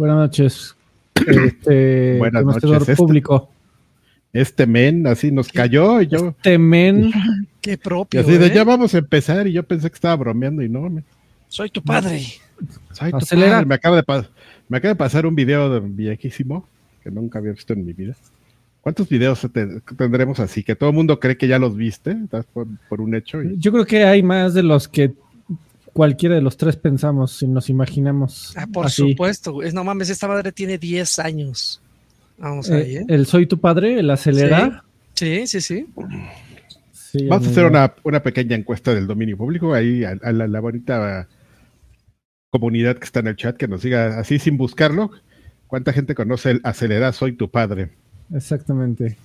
Buenas noches. Este, Buenas noches, este- público. Este men así nos cayó y yo. Este men, Qué Y propio. así de ¿eh? ya vamos a empezar y yo pensé que estaba bromeando y no. me- Soy tu padre. Ay, tu Acelera. padre, Me acaba, de pa- me acaba de pasar un video de viejísimo que nunca había visto en mi vida. ¿Cuántos videos te- tendremos así? Que todo el mundo cree que ya los viste, por, por un hecho. y- yo creo que hay más de los que cualquiera de los tres pensamos, si nos imaginamos. Ah, por así. supuesto. güey. Es, no mames, esta madre tiene 10 años. Vamos Eh, ahí, ¿eh? El Soy tu padre, el acelerar. Sí, sí, sí. Sí, Vamos a hacer una, una pequeña encuesta del dominio público ahí a, a la, la bonita comunidad que está en el chat que nos diga así sin buscarlo. ¿Cuánta gente conoce el acelerar soy tu padre? Exactamente.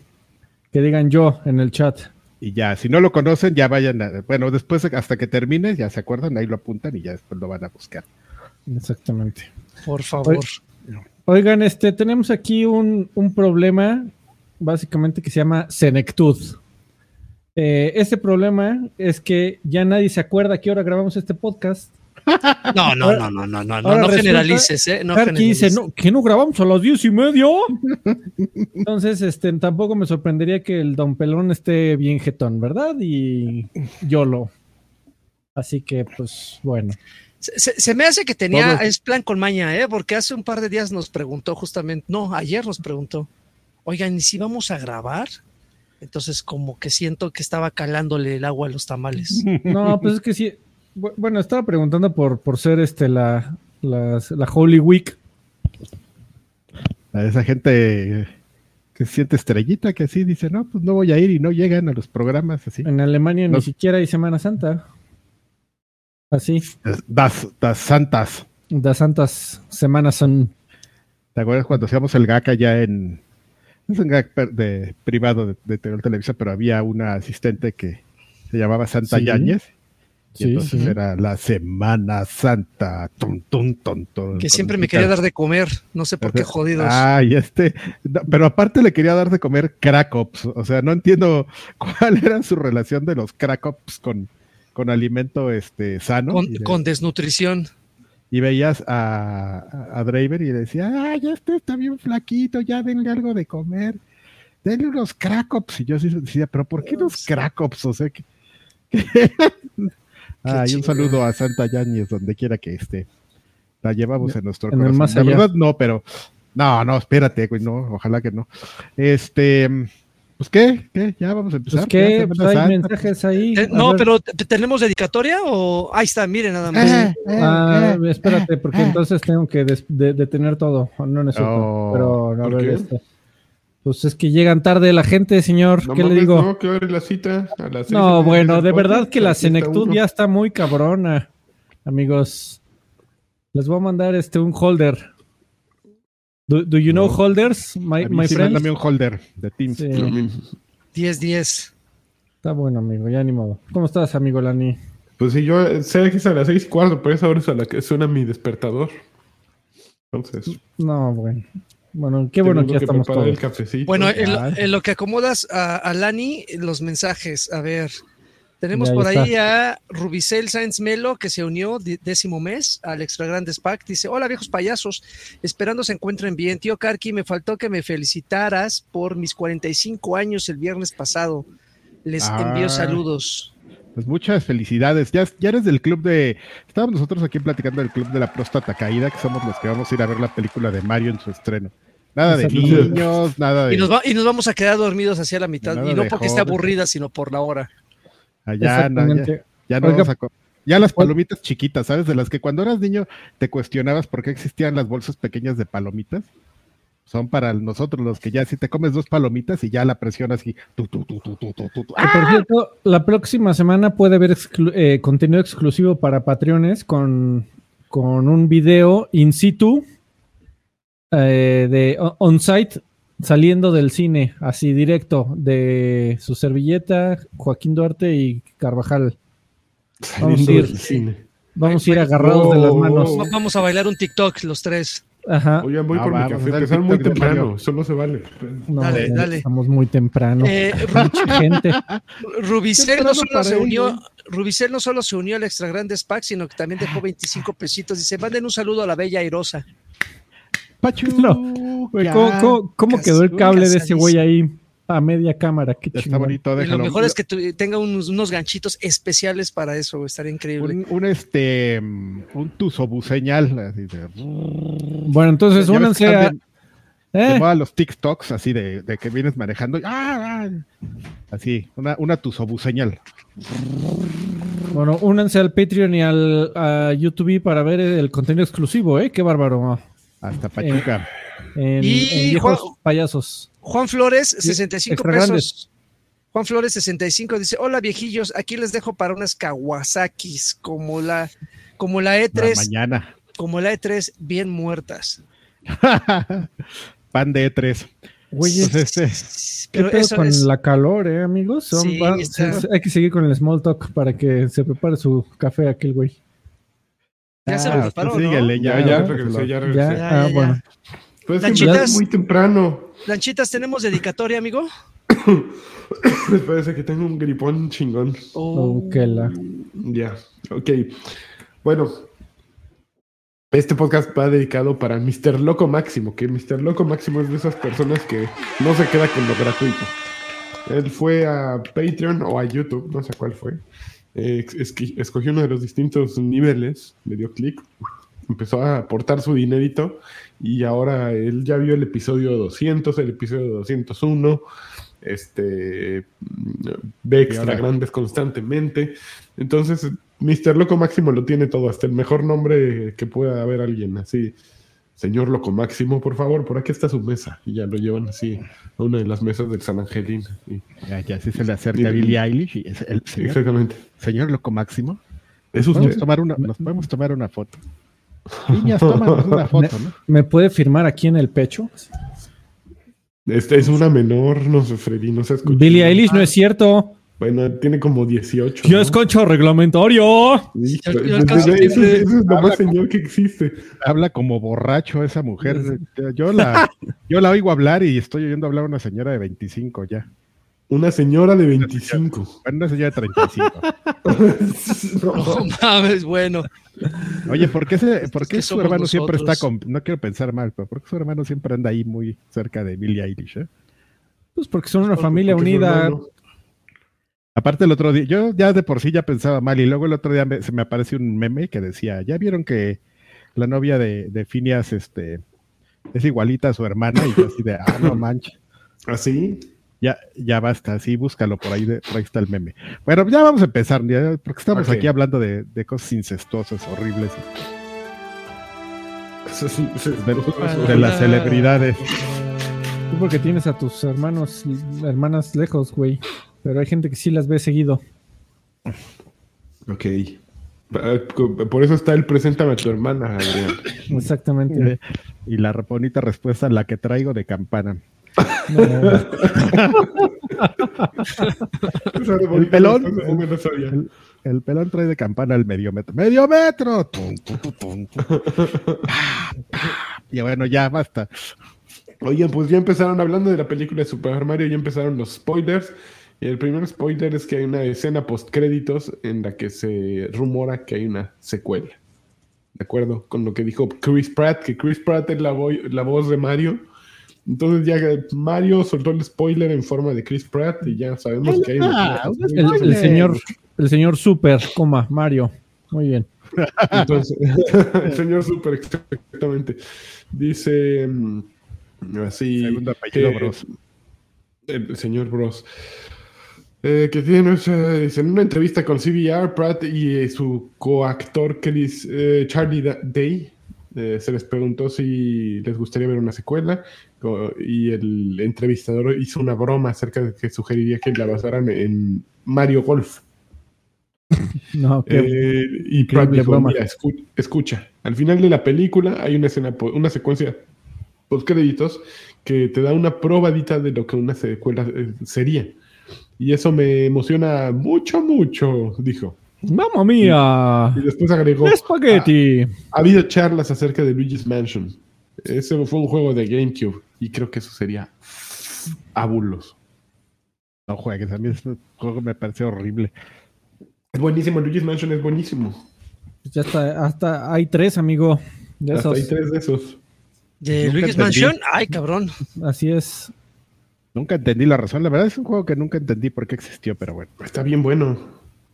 Que digan yo en el chat. Y ya, si no lo conocen, ya vayan a, bueno, después hasta que termine, ya se acuerdan, ahí lo apuntan y ya después lo van a buscar. Exactamente. Por favor. Oigan, este, tenemos aquí un, un problema, básicamente que se llama senectud. Eh, este problema es que ya nadie se acuerda a qué hora grabamos este podcast. No, no, no, no, no, no, no, Ahora no generalices, ¿eh? No Karki dice, generalices. no, ¿que no grabamos a las diez y media? Entonces, este, tampoco me sorprendería que el Don Pelón esté bien jetón, ¿verdad? Y YOLO. Así que, pues, bueno. Se, se- me hace que tenía, es plan con maña, ¿eh? Porque hace un par de días nos preguntó justamente, no, ayer nos preguntó, oigan, ¿y si vamos a grabar? Entonces como que siento que estaba calándole el agua a los tamales. No, pues es que sí. Bu- Bueno, estaba preguntando por, por ser este la, la Holy Week. A esa gente que se siente estrellita, que así dice, no, pues no voy a ir y no llegan a los programas así. En Alemania ni siquiera hay Semana Santa. Así, Das, das santas. las santas semanas son. ¿Te acuerdas cuando hacíamos el GAC allá en... Es un GAC de, privado de, de Tele- Televisa, pero había una asistente que se llamaba Santa Sí. Yáñez. Y Sí, entonces sí. era la Semana Santa. Tum, tum, tum, Que siempre me quería dar de comer, no sé por qué jodidos. Ay, este, no, pero aparte le quería dar de comer cracops, o sea, no entiendo cuál era su relación de los cracops con, con alimento este sano. con, y, de- con desnutrición. y veías a, a, Draver y decía, ay, este está bien flaquito, ya denle algo de comer, denle unos cracops. Y yo sí decía, pero ¿por qué unos cracops? O sea, que... Ay, un chido. saludo a Santa Yáñez, donde quiera que esté. La llevamos en nuestro En el corazón. más La verdad, no, pero. No, no, espérate, güey, no, ojalá que no. Este. Pues, ¿qué? ¿Qué? Ya vamos a empezar. Pues Ya, pues, hay mensajes ahí. Eh, A no, ver. pero ¿te- ¿tenemos dedicatoria o ahí está? Miren nada más. Eh, eh, Ah, eh, espérate, porque eh. entonces tengo que detener todo. No necesito. Oh, pero a ¿por ver, qué? este. Pues es que llegan tarde la gente, señor. No ¿Qué le digo? No, que hora es la cita a las No, bueno, de podcast, verdad que la senectud ya está muy cabrona, amigos. Les voy a mandar este un holder. Do, do you know No. holders, my, A mí my sí, friends? mándame un holder de Teams. Sí, A mí- 10-10. está bueno, amigo, ya ni modo. ¿Cómo estás, amigo Lani? Pues sí, yo eh, sé que es a las seis y cuarto, pero esa hora es a la que suena mi despertador. Entonces, No, bueno. Bueno, qué bueno que ya estamos todos. el cafecito. Bueno, en lo, Ya. en lo que acomodas a, a Lani, los mensajes. A ver, tenemos Ya, ahí por está. ahí a Rubicel Sáenz Melo, que se unió décimo mes al Extra Grandes Pack. Dice: Hola, viejos payasos. Esperando se encuentren bien. Tío Karki, me faltó que me felicitaras por mis 45 años el viernes pasado. Les Ah. envío saludos. Pues muchas felicidades. Ya, ya eres del club de. Estábamos nosotros aquí platicando del club de la próstata caída, que somos los que vamos a ir a ver la película de Mario en su estreno. Nada de niños, nada de. Y nos, va- y nos vamos a quedar dormidos hacia la mitad. Y no porque esté aburrida, sino por la hora. Allá, no, ya, ya no Oiga, vamos a co- Ya las ¿cuál- palomitas chiquitas, ¿sabes? De las que cuando eras niño te cuestionabas por qué existían las bolsas pequeñas de palomitas. Son para nosotros los que ya si te comes dos palomitas y ya la presionas y tu, tu, tu, tu, tu, tu, tu, tu. Que, por cierto, la próxima semana puede haber exclu- eh, contenido exclusivo para Patreones con, con un video in situ eh, de on-site saliendo del cine, así directo, de su servilleta, Joaquín Duarte y Carvajal. Vamos a Saliendo ir, del cine. vamos a ir agarrados de las manos. Oh. Va- Vamos a bailar un TikTok los tres. Ajá. Oigan, voy Ah, por mi café. dar Empezaron muy temprano, solo se vale. No, Dale, ya dale. Estamos muy temprano. Eh, Mucha gente. Rubicel no solo se unió, Rubicel no solo se unió al Extra Grandes Pack, sino que también dejó 25 pesitos. Dice, manden un saludo a la bella airosa. Pachu. ¿Cómo, cómo- cómo quedó el cable de ese güey ahí a media cámara? Qué Está chingón. bonito, Y lo mejor es que tu- tenga unos, unos ganchitos especiales para eso, estaría increíble. un, un, este un tusobuseñal así de, Bueno, entonces únanse a... eh, moda los TikToks así de, de que vienes manejando ¡ah, ah! así una una tusobuseñal bueno, únanse al Patreon y al a YouTube para ver el contenido exclusivo, ¿eh? Qué bárbaro. hasta Pachuca En, Y en viejos Juan- payasos. Juan Flores, 65 extra pesos. grandes. Juan Flores 65 dice, hola viejillos, aquí les dejo para unas Kawasakis como la, como la la E3, mañana como la E3 bien muertas. pan de E3 Güey, Entonces, este, ¿qué Pero pedo eso con es, la calor, eh, amigos? Son- Sí, va- está- se- hay que seguir con el small talk para que se prepare su café aquel güey. ya se ah, lo preparó, usted ¿no? síguele, Ya, ya, ya, ¿no? regresé, ya Ya, regresé. Ya, ah, ya, bueno. Pues que muy temprano. Lanchitas, ¿tenemos dedicatoria, amigo? Me parece que tengo un gripón chingón. Oh, que la- Ya, ok. Bueno, este podcast va dedicado para Mr. Loco Máximo, que Mr. Loco Máximo es de esas personas que no se queda con lo gratuito. Él fue a Patreon o a YouTube, no sé cuál fue. Eh, escogió uno de los distintos niveles, le dio clic, empezó a aportar su dinerito y ahora él ya vio el episodio 200, el episodio 201, este, mm, ve extra grandes constantemente. Entonces, Mr. Loco Máximo lo tiene todo, hasta el mejor nombre que pueda haber alguien, así. Señor Loco Máximo, por favor, por aquí está su mesa. Y ya lo llevan así a una de las mesas del San Angelín. y- ya, ya sí se le acerca a Billie Eilish y es el señor, exactamente. señor loco máximo ¿Es podemos usted? tomar una nos podemos tomar una foto niñas tómanos una foto no ¿Me puede firmar aquí en el pecho? Este es una menor, no sé, Freddy, no se escucha. Billie Eilish, no es cierto. Bueno, tiene como 18. Yo ¿no? escucho reglamentario. Yo- yo eso- eso- decirle- es lo más señor que existe. habla como borracho esa mujer yo la yo la oigo hablar y estoy oyendo hablar a una señora de 25 ya Una señora de 25. Bueno, una señora de 35 No mames, bueno. Oye, ¿por qué, se, por qué su hermano siempre está con... No quiero pensar mal, pero ¿por qué su hermano siempre anda ahí muy cerca de Billie Eilish? eh? Pues porque son una Porque- familia unida. Aparte el otro día, yo ya de por sí ya pensaba mal y luego el otro día me- se me apareció un meme que decía, ¿ya vieron que la novia de, de Phineas este, es igualita a su hermana? Y yo así de, ah, no manches, ¿Así? Ya, ya basta, sí, búscalo, por ahí, de- por ahí está el meme. Bueno, ya vamos a empezar, ya, porque estamos aquí hablando de, de cosas incestuosas, horribles, de, de las celebridades. Tú porque tienes a tus hermanos, hermanas lejos, güey. Pero hay gente que sí las ve seguido. Ok. Ah, Por eso está el preséntame a tu hermana, Adrián. Exactamente. Y la bonita respuesta, la que traigo de campana. No, El pelón. El, el pelón trae de campana el medio metro. ¡Medio metro! Tum, tum, tum, pa. Y bueno, ya basta. Oigan, pues ya empezaron hablando de la película de Super Mario, ya empezaron los spoilers. Y el primer spoiler es que hay una escena post créditos en la que se rumora que hay una secuela. ¿De acuerdo? Con lo que dijo Chris Pratt, que Chris Pratt es la, vo- la voz de Mario. Entonces ya Mario soltó el spoiler en forma de Chris Pratt y ya sabemos que hay una- Ah, el, el señor, el señor Super, coma, Mario. Muy bien. Entonces, el señor Super, exactamente. Dice mm, así. Segundo apellido que- Bros. El señor Bros. Eh, que tiene, dice, en una entrevista con CBR, Pratt y eh, su coactor Chris, eh, Charlie Da- Day eh, se les preguntó si les gustaría ver una secuela y el entrevistador hizo una broma acerca de que sugeriría que la basaran en Mario Golf. No, qué- Eh, y Pratt dijo, broma. "Mira, escu- escucha, al final de la película hay una escena, una secuencia post créditos que te da una probadita de lo que una secuela eh, sería. Y eso me emociona mucho, mucho, dijo. ¡Mamma mía! Y después agregó, ¡Espagueti! ha habido charlas acerca de Luigi's Mansion. Ese fue un juego de GameCube y creo que eso sería fabuloso. No juegues, a mí este juego me parece horrible. Es buenísimo, Luigi's Mansion es buenísimo. Ya está, hasta hay tres, amigo. De Hasta esos. hay tres de esos. ¿De Luigi's. Mansion? Ay, cabrón. Así es. Nunca entendí la razón. La verdad es un juego que nunca entendí por qué existió, pero bueno. Está bien bueno.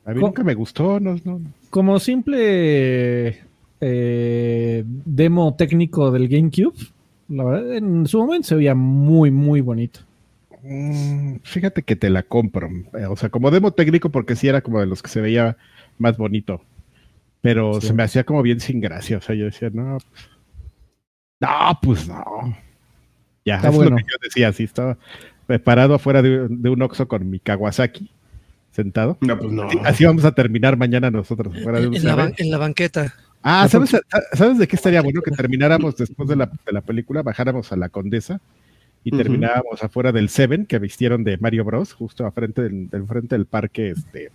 A mí Co- nunca me gustó. No, no. Como simple eh, demo técnico del GameCube, la verdad, en su momento se veía muy, muy bonito. Mm, Fíjate que te la compro. Eh, O sea, como demo técnico, porque sí era como de los que se veía más bonito. Pero Sí. se me hacía como bien sin gracia. O sea, yo decía, no. pues, No, pues no. Ya, Está eso bueno. es lo que yo decía. Así estaba parado afuera de, de un Oxxo con mi Kawasaki, sentado. No, pues no. Así, así vamos a terminar mañana nosotros, fuera de un En la, en la banqueta. Ah, ¿sabes, ¿sabes de qué estaría bueno? Que termináramos después de la, de la película, bajáramos a la Condesa y terminábamos afuera del Seven que vistieron de Mario Bros, justo a frente del, del frente del parque, este.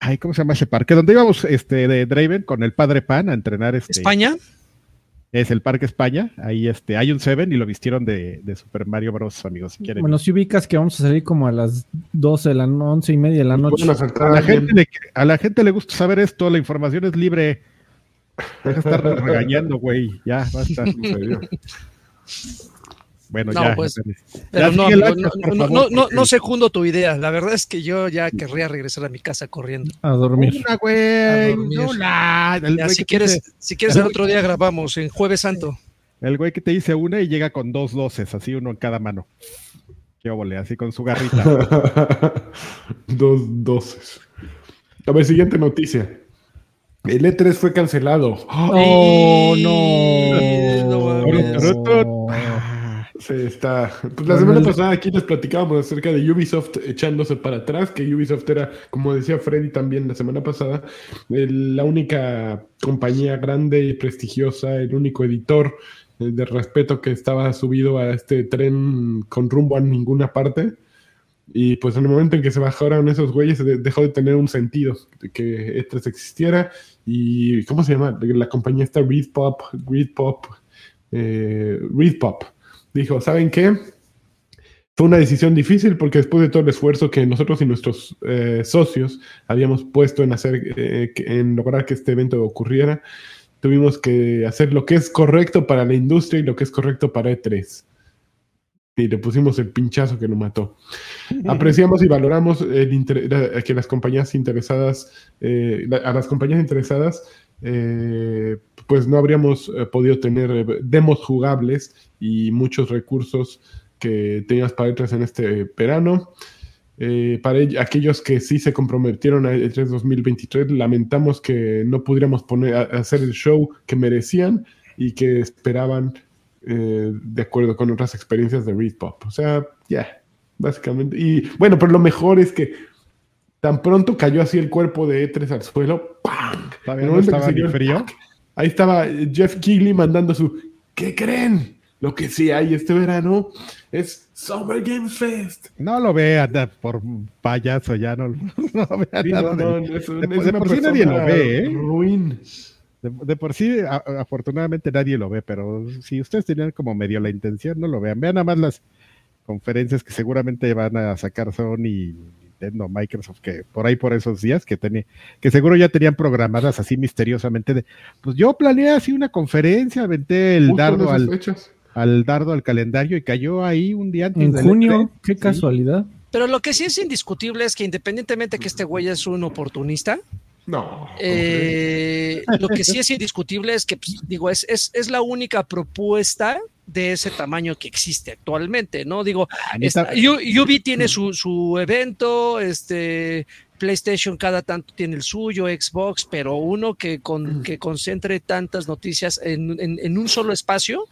Ay, ¿cómo se llama ese parque? Donde íbamos este, de Draven con el padre Pan a entrenar este. España. Es el Parque España. Ahí este, hay un Seven y lo vistieron de, de Super Mario Bros, amigos, si quieren. Bueno, si ubicas que vamos a salir como a las 12 de la no- 11 y media de la noche. A, a la gente le, a la gente le gusta saber esto, la información es libre. Deja de estar regañando, güey. Ya, basta. Bueno, No, ya. pues, Pero Ya, no, amigo, no, no, favor, no, no, no secundo tu idea. La verdad es que yo ya querría regresar a mi casa corriendo. A dormir. Una, güey. No, Ya, si dice- quieres, si quieres el otro día grabamos en Jueves Santo. el güey que te dice una y llega con dos doces, así uno en cada mano. Qué óvole, así con su garrita. Dos doces. A ver, siguiente noticia. El E3 fue cancelado. Oh, no. no mames. Se está. Pues la semana pasada aquí les platicábamos acerca de Ubisoft echándose para atrás, que Ubisoft era, como decía Freddy también la semana pasada, el- la única compañía grande y prestigiosa, el único editor eh, de respeto que estaba subido a este tren con rumbo a ninguna parte. Y pues en el momento en que se bajaron esos güeyes, de- dejó de tener un sentido de que E3 existiera. Y, ¿cómo se llama? La compañía está Reed Pop, Reed Pop, eh, Pop. Dijo, ¿saben qué? Fue una decisión difícil porque después de todo el esfuerzo que nosotros y nuestros eh, socios habíamos puesto en hacer, eh, en lograr que este evento ocurriera, tuvimos que hacer lo que es correcto para la industria y lo que es correcto para E3. Y le pusimos el pinchazo que lo mató. Apreciamos y valoramos el que las compañías interesadas, eh, la- a las compañías interesadas, eh, pues no habríamos eh, podido tener eh, demos jugables y muchos recursos que tenías para E3 en este verano. Para ell- aquellos que sí se comprometieron a E3 2023, lamentamos que no pudiéramos poner, hacer el show que merecían y que esperaban de acuerdo con otras experiencias de Reed Pop. O sea, ya, básicamente. Y bueno, pero lo mejor es que tan pronto cayó así el cuerpo de E3 al suelo, ¡pam! Ahí estaba Jeff Keighley mandando su ¿Qué creen? Lo que sí hay este verano es Summer Game Fest. No lo vean da, por payaso, ya no, no Sí, nada no, de- no, es, de- es de una por sí nadie lo ve, ¿eh? Ruin. De, de por sí, a- afortunadamente nadie lo ve, pero si ustedes tenían como medio la intención, no lo vean. Vean nada más las conferencias que seguramente van a sacar Sony, Nintendo, Microsoft, que por ahí por esos días, que tenía, que seguro ya tenían programadas así misteriosamente de, pues yo planeé así una conferencia, aventé el Justo dardo al, al dardo al calendario y cayó ahí un día antes En del junio, E3. qué Sí. casualidad. Pero lo que sí es indiscutible es que independientemente que este güey es un oportunista, No. eh, lo que sí es indiscutible es que, pues, digo, es, es, es la única propuesta de ese tamaño que existe actualmente, ¿no? Digo, Anita- Está- Ubi tiene su, su evento, este PlayStation cada tanto tiene el suyo, Xbox, pero uno que, con, que concentre tantas noticias en, en- en un solo espacio,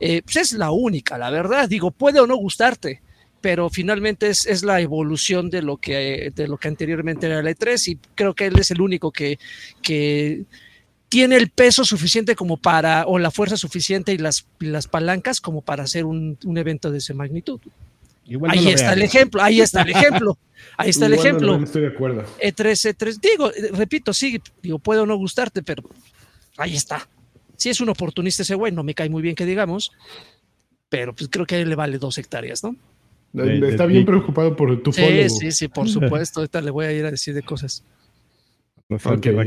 eh, pues es la única, la verdad. Digo, puede o no gustarte, pero finalmente es, es la evolución de lo que de lo que anteriormente era el E3 y creo que él es el único que, que tiene el peso suficiente como para, o la fuerza suficiente y las, las palancas como para hacer un, un evento de esa magnitud. igual no Ahí está vean. el ejemplo, ahí está el ejemplo, ahí está el Igual ejemplo. no estoy de acuerdo. E3, E3, digo, repito, sí, digo, puede o no gustarte, pero ahí está. Si es un oportunista ese güey, no me cae muy bien que digamos, pero pues creo que a él le vale dos hectáreas, ¿no? De- de- Está bien preocupado por tu Sí, follow. sí, sí, por supuesto, ahorita le voy a ir a decir de cosas.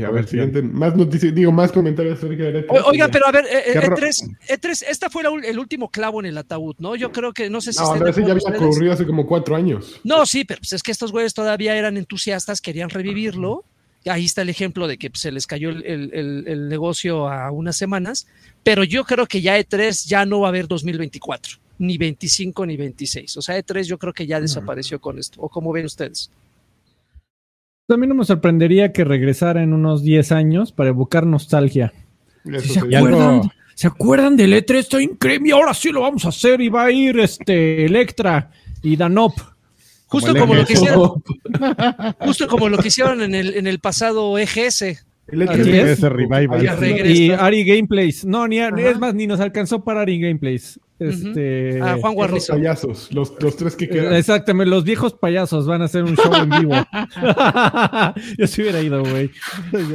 A ver, siguiente. Más noticias, digo, más comentarios acerca de la E3. Oiga, pero a ver, eh, eh, Qué ro- E3, E3, esta fue la el último clavo en el ataúd, ¿no? Yo creo que no sé si No, pero ese ya había ocurrido hace como cuatro años. No, sí, pero pues es que estos güeyes todavía eran entusiastas, querían revivirlo. Ahí está el ejemplo de que pues, se les cayó el, el- el- el negocio a unas semanas, pero yo creo que ya E3 ya no va a haber 2024, ni 25 ni 26. O sea, E3 yo creo que ya desapareció con esto. ¿O cómo ven ustedes? A mí no me sorprendería que regresara en unos 10 años para evocar nostalgia. ¿Se acuerdan? ¿Se acuerdan del E3? Está increíble. Ahora sí lo vamos a hacer y va a ir este Electra y Danop. Justo como, lo EGS. que hicieron, justo como lo que hicieron en el, en el pasado EGS. El E3 Así es. Ese revival. Y Ari Gameplays. No, ni, ni- Ajá. es más, ni nos alcanzó para Ari Gameplays. Este, Ah, Juan Guarnizo. payasos, los, los tres que quedan. Exactamente, los viejos payasos van a hacer un show en vivo. Yo sí hubiera ido, güey.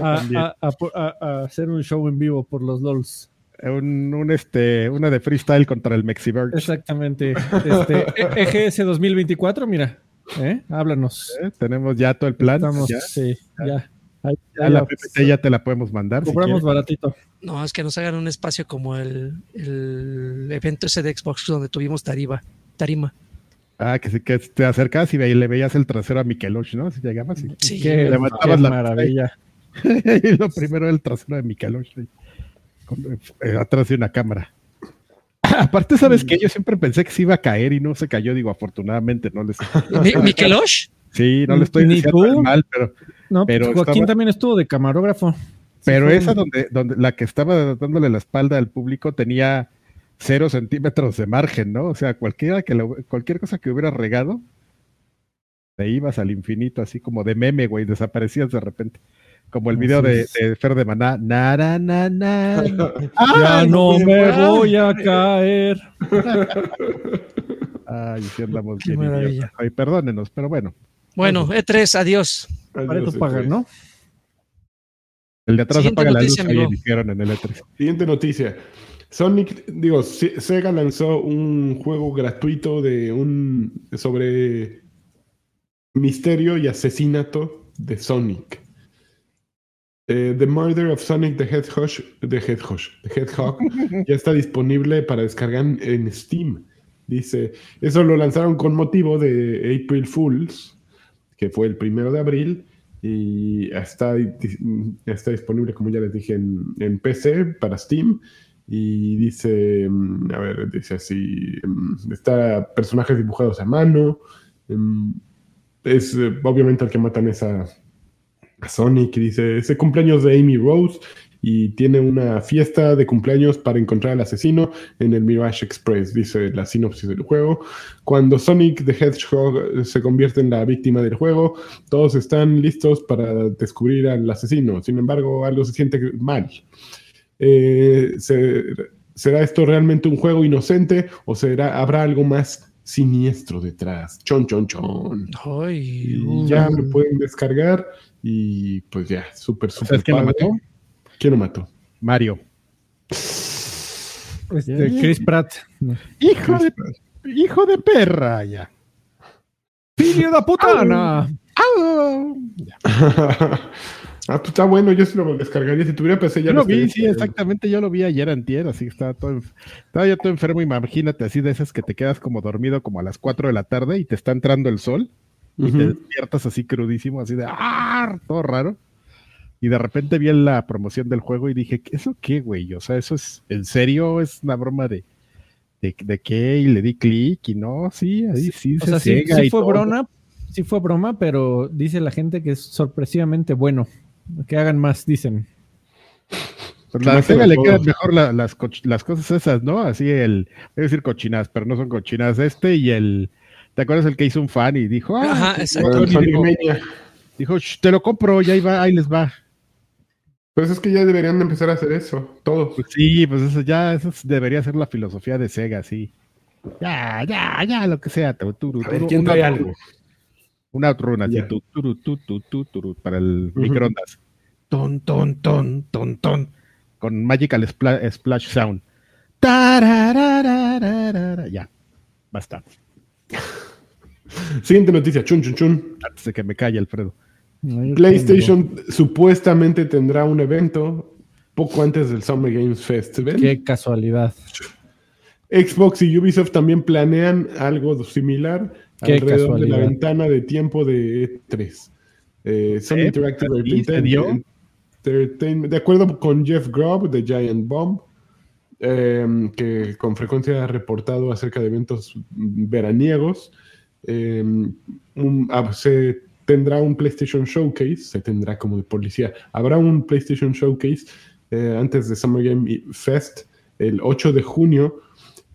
A, también. a- a- a- a hacer un show en vivo por los LOLs. Un, un, este, una de freestyle contra el Mexiverge. Exactamente. Este, E- EGS 2024, mira. ¿eh? Háblanos. ¿Eh? Tenemos ya todo el plan. Estamos, ya, sí, ya. Ahí- la la- PPT ya te la podemos mandar. si quieres. baratito. No, es que nos hagan un espacio como el, el evento ese de Xbox donde tuvimos Tarima. Tarima. Ah, que, sí, que te acercabas y ve- le veías el trasero a Mikelosh, ¿no? Si llegabas y, Sí. Qué, levantabas qué la- maravilla. y lo primero era el trasero de Mikelosh. eh, atrás de una cámara. Aparte, ¿sabes qué? Yo siempre pensé que se iba a caer y no se cayó. Digo, afortunadamente no les... Mi- ¿Mikelosh? Sí, no le estoy Ni diciendo tú. mal, pero No, Pero pues Joaquín estaba- también estuvo de camarógrafo. Pero esa donde, donde la que estaba dándole la espalda al público tenía cero centímetros de margen, ¿no? O sea, cualquiera que lo- cualquier cosa que hubiera regado, te ibas al infinito, así como de meme, güey, desaparecías de repente. Como el video de, Fer de Maná, na, na. Ya no me voy a caer. Ay, sí andamos Qué bien. Ay, perdónenos, pero bueno. Bueno, E3, adiós. Para Adiós, eso pagan, E3. ¿no? El de atrás Siguiente apaga la luz, amigo. dijeron en el E E3. Siguiente noticia. Sonic, digo, Se- Sega lanzó un juego gratuito de un sobre misterio y asesinato de Sonic. Eh, the Murder of Sonic the Hedgehog, the Hedgehog, the Hedgehog ya está disponible para descargar en Steam. Dice, eso lo lanzaron con motivo de April Fools, que fue el primero de abril, y está, está disponible, como ya les dije, en, en PC para Steam. Y dice, mm, a ver, dice así, mm, está personajes dibujados a mano. mm, Es eh, obviamente el que matan es a, Sonic. y Dice, es el cumpleaños de Amy Rose y tiene una fiesta de cumpleaños para encontrar al asesino en el Mirage Express, dice la sinopsis del juego. Cuando Sonic the Hedgehog se convierte en la víctima del juego, todos están listos para descubrir al asesino. Sin embargo, algo se siente mal. Eh, se- ¿Será esto realmente un juego inocente o será, habrá algo más siniestro detrás? Chon, chon, chon. Ay, Y ya lo pueden descargar y pues ya, súper, súper ¿Sabes quién lo mató? ¿Quién lo mató? Mario. Este, Chris Pratt. Hijo de, hijo de perra, ya. ¡Filio de putana! Ah, ya. ah, pues está bueno, yo sí lo descargaría. Si tuviera PC ya Yo lo vi, sí, exactamente. Yo lo vi ayer antier, así que estaba todo, estaba yo todo enfermo. Imagínate, así de esas que te quedas como dormido como a las 4 de la tarde y te está entrando el sol y te despiertas así crudísimo, así de ¡ah! Todo raro. Y de repente vi la promoción del juego y dije, ¿eso qué, güey? O sea, ¿eso es en serio? ¿Es una broma de, de, de qué? Y le di clic y no, sí, ahí sí, O se sea, sí, ciega sí fue broma, sí fue broma, pero dice la gente que es sorpresivamente bueno. Que hagan más, dicen. Pues Que la Sega le quedan mejor la- las, las cosas esas, ¿no? Así el, voy a decir cochinas, pero no son cochinas. Este y el, ¿te acuerdas el que hizo un fan y dijo, ah, Ajá, pues, exacto. Dijo, Mania. dijo, "Sh, te lo compro, ya ahí va, ahí les va. Pues es que ya deberían de empezar a hacer eso, todos. Pues sí, pues eso ya, eso debería ser la filosofía de Sega, sí. Ya, ya, ya, lo que sea. tu, turu, A ver, turu, ¿quién trae algo? Una outrun, así, turu, tu, tu, tu, turu, para el Ujú. microondas. Ton, ton, ton, ton, ton. Con Magical Spla- Splash Sound. Tarararararara. Ya, basta. Siguiente noticia, chun, chun, chun. Antes de que me calle Alfredo. PlayStation supuestamente tendrá un evento poco antes del Summer Games Festival. Qué casualidad. Xbox y Ubisoft también planean algo similar Qué alrededor de la ventana de tiempo de E3. Eh, Sony Eh, Interactive ¿y se dio? Entertainment- de acuerdo con Jeff Grubb de Giant Bomb, eh, que con frecuencia ha reportado acerca de eventos veraniegos, eh, un- ah, se tendrá un PlayStation Showcase, se tendrá como de policía, habrá un PlayStation Showcase eh, antes de Summer Game Fest el 8 de junio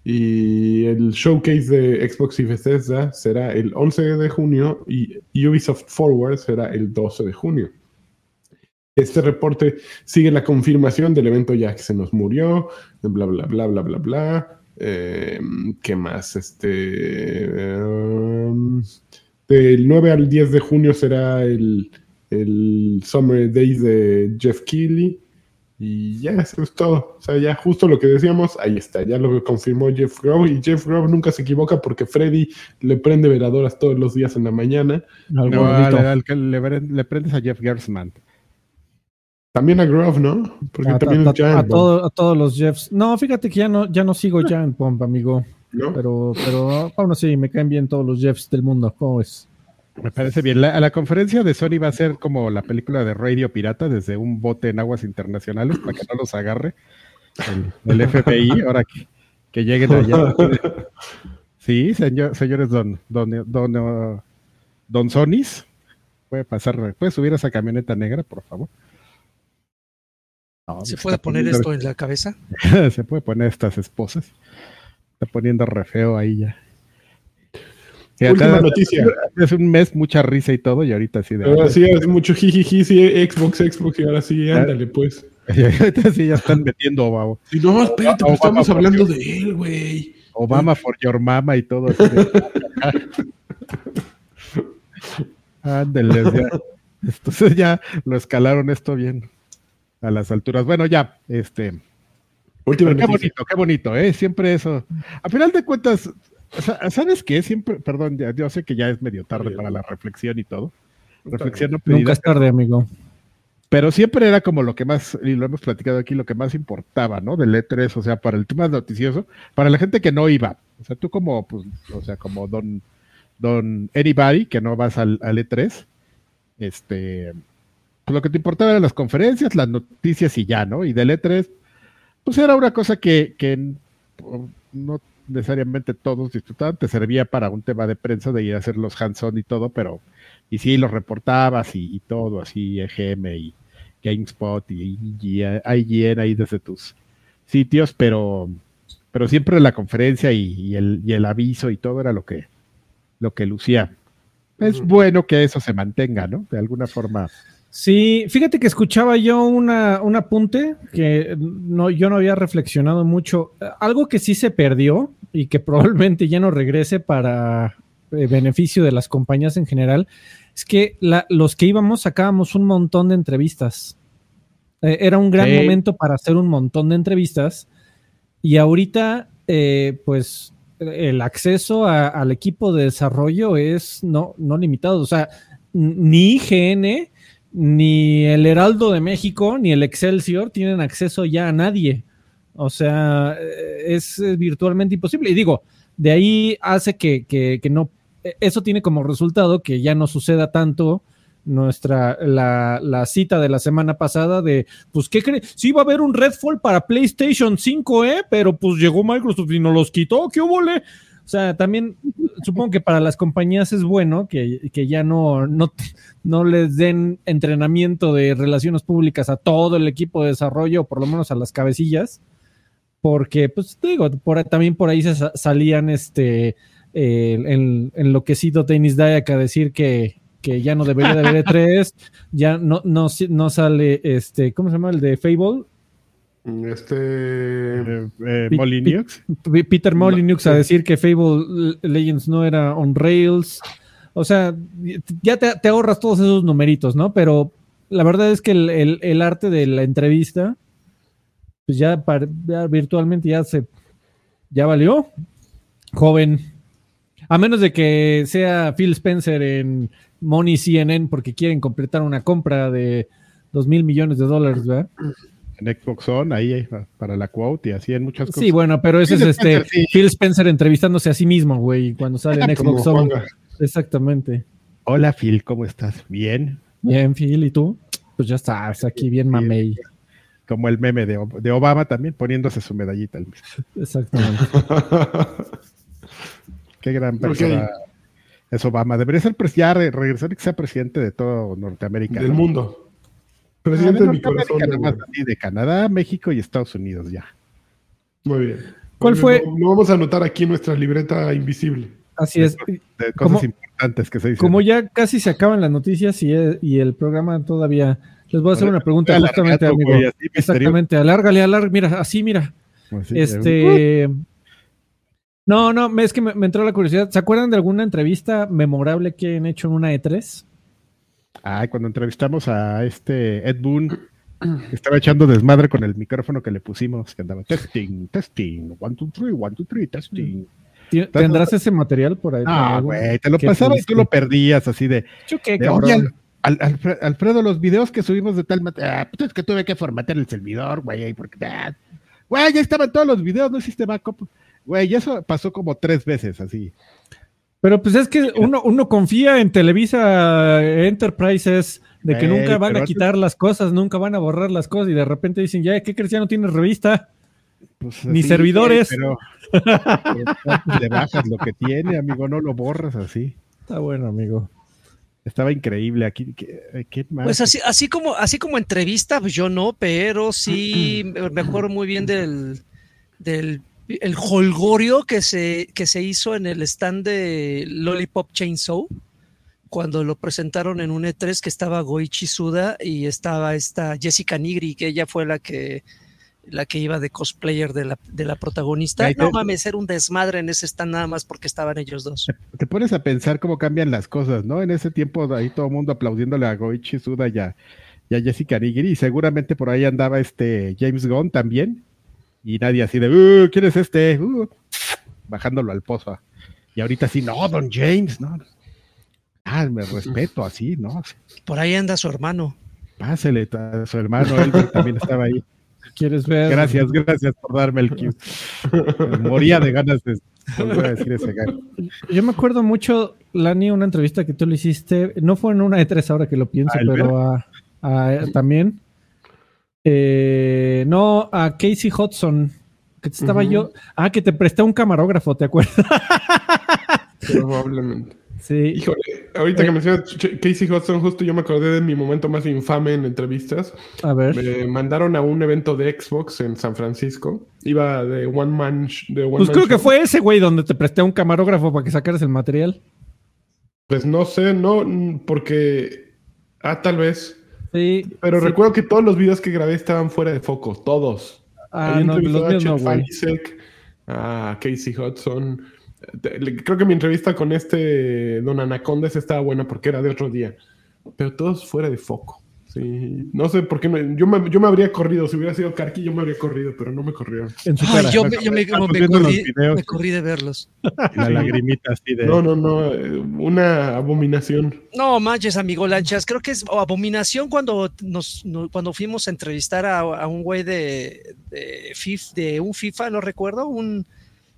y el showcase de Xbox y Bethesda será el 11 de junio y Ubisoft Forward será el 12 de junio. Este reporte sigue la confirmación del evento ya que se nos murió, bla, bla, bla, bla, bla, bla. Eh, ¿Qué más? Este, um, del 9 al 10 de junio será el, el Summer Days de Jeff Keighley. Y ya, eso es todo. O sea, ya justo lo que decíamos, ahí está. Ya lo confirmó Jeff Grove. Y Jeff Grove nunca se equivoca porque Freddy le prende veladoras todos los días en la mañana. No, le, le prendes a Jeff Gersman. También a Grove, ¿no? Porque a, también a- es Giant a Bomb, todo- a todos los Jeffs. No, fíjate que ya no, ya no sigo Giant Bomb, amigo. ¿No? Pero, pero aún así me caen bien todos los Jeffs del mundo. ¿Cómo es? Me parece bien. La, a la conferencia de Sony va a ser como la película de Radio Pirata desde un bote en aguas internacionales para que no los agarre el, el FBI. Ahora que, que lleguen allá. Sí, señor, señores don, don, don, don Sonis. Puede pasar, puede subir a esa camioneta negra, por favor. No, ¿Se puede poner poniendo- esto en la cabeza? Se puede poner estas esposas. Está poniendo re feo ahí ya. Sí, Última acá- noticia. Hace un mes mucha risa y todo, y ahorita sí de Ahora sí, hace mucho jijiji, sí, Xbox, Xbox, y ahora sí, ándale, pues. Y ahorita sí ya están metiendo Obama, Y no, espérate, Obama, pues estamos por hablando de él, güey. Obama for your mama y todo. así de- Ándeles, ya. Entonces ya lo escalaron esto bien a las alturas. Bueno, ya, este. Última qué bonito, qué bonito, ¿eh? Siempre eso. A final de cuentas, ¿sabes qué? Siempre, perdón, ya, yo sé que ya es medio tarde para la reflexión y todo. Reflexión no pedida, Nunca es tarde, amigo. pero siempre era como lo que más, y lo hemos platicado aquí, lo que más importaba, ¿no? Del E3, o sea, para el tema noticioso, para la gente que no iba, o sea, tú como, pues, o sea, como don, don anybody que no vas al, al E3, este, pues lo que te importaba eran las conferencias, las noticias y ya, ¿no? Y del E3, pues era una cosa que, que no necesariamente todos disfrutaban, te servía para un tema de prensa de ir a hacer los hands-on y todo, pero y sí, los reportabas y, y todo, así, EGM y GameSpot y IGN, IGN ahí desde tus sitios, pero, pero siempre la conferencia y, y el, y el aviso y todo era lo que, lo que lucía. Es bueno que eso se mantenga, ¿no? De alguna forma. Sí, fíjate que escuchaba yo una, un apunte que no, yo no había reflexionado mucho. Algo que sí se perdió y que probablemente ya no regrese para eh, beneficio de las compañías en general, es que la- los que íbamos sacábamos un montón de entrevistas. Eh, era un gran Sí. momento para hacer un montón de entrevistas y ahorita, eh, pues, el acceso a- al equipo de desarrollo es no, no limitado. O sea, ni IGN, ni el Heraldo de México, ni el Excelsior tienen acceso ya a nadie. O sea, eh, es eh, virtualmente imposible. Y digo, de ahí hace que, que- que no, eh, eso tiene como resultado que ya no suceda tanto nuestra, la, la cita de la semana pasada de, pues, ¿qué crees? Sí va a haber un Redfall para PlayStation 5, ¿eh? Pero pues llegó Microsoft y nos los quitó, ¿qué hubo? O sea, también supongo que para las compañías es bueno que, que ya no, no, no les den entrenamiento de relaciones públicas a todo el equipo de desarrollo, o por lo menos a las cabecillas, porque, pues te digo, por, también por ahí se sa- salían este eh, el enloquecido Dennis Dayak a decir que, que ya no debería de haber E3, ya no, no, no sale este, ¿cómo se llama? El de Fable, Este. Eh, eh, Molyneux. Peter Molyneux a decir que Fable Legends no era on Rails. O sea, ya te, te ahorras todos esos numeritos, ¿no? Pero la verdad es que el, el- el arte de la entrevista, pues ya virtualmente ya se, ya valió, joven. A menos de que sea Phil Spencer en Money CNN porque quieren completar una compra de dos mil millones de dólares, ¿verdad? En Xbox One, ahí para la quote y así en muchas cosas. Sí, bueno, pero ese es Phil este Spencer, sí. Phil Spencer entrevistándose a sí mismo, güey, cuando sale en Como Xbox One. Exactamente. Hola Phil, ¿cómo estás? Bien. Bien, Phil, ¿y tú? Pues ya estás aquí bien mamey. Como el meme de, Ob- de Obama también poniéndose su medallita. Exactamente. Qué gran persona es Obama. Debería ser ya re- regresar y que sea presidente de todo Norteamérica. Del ¿no? mundo. Presidente de mi corazón. nada más así, de Canadá, México y Estados Unidos ya. Muy bien. ¿Cuál Muy fue? bien, Lo, lo vamos a anotar aquí en nuestra libreta invisible. Así es. De cosas ¿Cómo- importantes que se dicen. Como ya casi se acaban las noticias y, y el programa todavía. Les voy a hacer una pregunta justamente, amigo. Exactamente, alárgale, alárgale. Mira, así, mira. Así, Este. No, no, me- es que me, me entró la curiosidad. ¿Se acuerdan de alguna entrevista memorable que han hecho en una E E3? Ay, cuando entrevistamos a este Ed Boon, que estaba echando desmadre con el micrófono que le pusimos, que andaba testing, testing, one, two, three, one, two, three, testing. ¿Ti- ¿Tendrás ese material por ahí? Ah, güey, te lo pasaba y tú lo perdías así de, Yo qué, de, oye, Al- Alfre- Alfredo, los videos que subimos de tal mat- ah, pues es que tuve que formatear el servidor, güey, porque ah, güey, ya estaban todos los videos, no hiciste backup. Güey, y eso pasó como tres veces así. Pero pues es que uno, uno confía en Televisa Enterprises de que nunca van a quitar las cosas, nunca van a borrar las cosas y de repente dicen, ya, ¿qué crees? Ya no tienes revista. Pues, Ni así, servidores. Pero, pero le bajas lo que tiene, amigo, no lo borras así. Está bueno, amigo. Estaba increíble aquí. ¿Qué, qué más? Pues así, así como, así como entrevista, pues yo no, pero sí me me acuerdo muy bien del, del el holgorio que se, que se hizo en el stand de Lollipop Chainsaw cuando lo presentaron en un E3 que estaba Goichi Suda y estaba esta Jessica Nigri, que ella fue la que la que iba de cosplayer de la, de la protagonista. Te- No mames, era un desmadre en ese stand nada más porque estaban ellos dos. Te pones a pensar cómo cambian las cosas, ¿no? En ese tiempo ahí todo el mundo aplaudiéndole a Goichi Suda y a, y a Jessica Nigiri, y seguramente por ahí andaba este James Gunn también, y nadie así de, uh, ¿quién es este? Uh, bajándolo al pozo. Y ahorita sí, no, don James, no. Ah, me respeto así, ¿no? Por ahí anda su hermano. Pásele a su hermano, él también estaba ahí. ¿Quieres ver? Gracias, gracias por darme el cue. Moría de ganas de volver a decir ese gag. Yo me acuerdo mucho, Lani, una entrevista que tú le hiciste, no fue en una E3 ahora que lo pienso, ¿A Elber? pero a, a- también. Eh, no, a Casey Hudson, que te estaba yo. Ah, que te presté un camarógrafo, ¿te acuerdas? Probablemente. Sí. Híjole, ahorita Eh. que mencionas Ch- Casey Hudson, justo yo me acordé de mi momento más infame en entrevistas. A ver. Me mandaron a un evento de Xbox en San Francisco. Iba de One Man. De one Pues man creo que fue ese güey donde te presté un camarógrafo para que sacaras el material. Pues no sé, no, porque. Ah, tal vez. Sí. Pero sí. recuerdo que todos los videos que grabé estaban fuera de foco, todos. Ah, no, los a míos no, Chet güey. Falisek, a Casey Hudson. Creo que mi entrevista con este Don Anacondes estaba buena porque era de otro día. Pero todos fuera de foco. Sí. No sé por qué no. Yo me, yo me habría corrido. Si hubiera sido Karki, yo me habría corrido, pero no me corrieron. En su Ay, cara. yo, me, yo me- me corrí, me corrí de verlos. La lagrimita así de. No, no, no. eh, Una abominación. No manches, amigo Lanchas. Creo que es abominación cuando nos, no- cuando fuimos a entrevistar a, a un güey de, de, FIF, de un FIFA, no recuerdo, un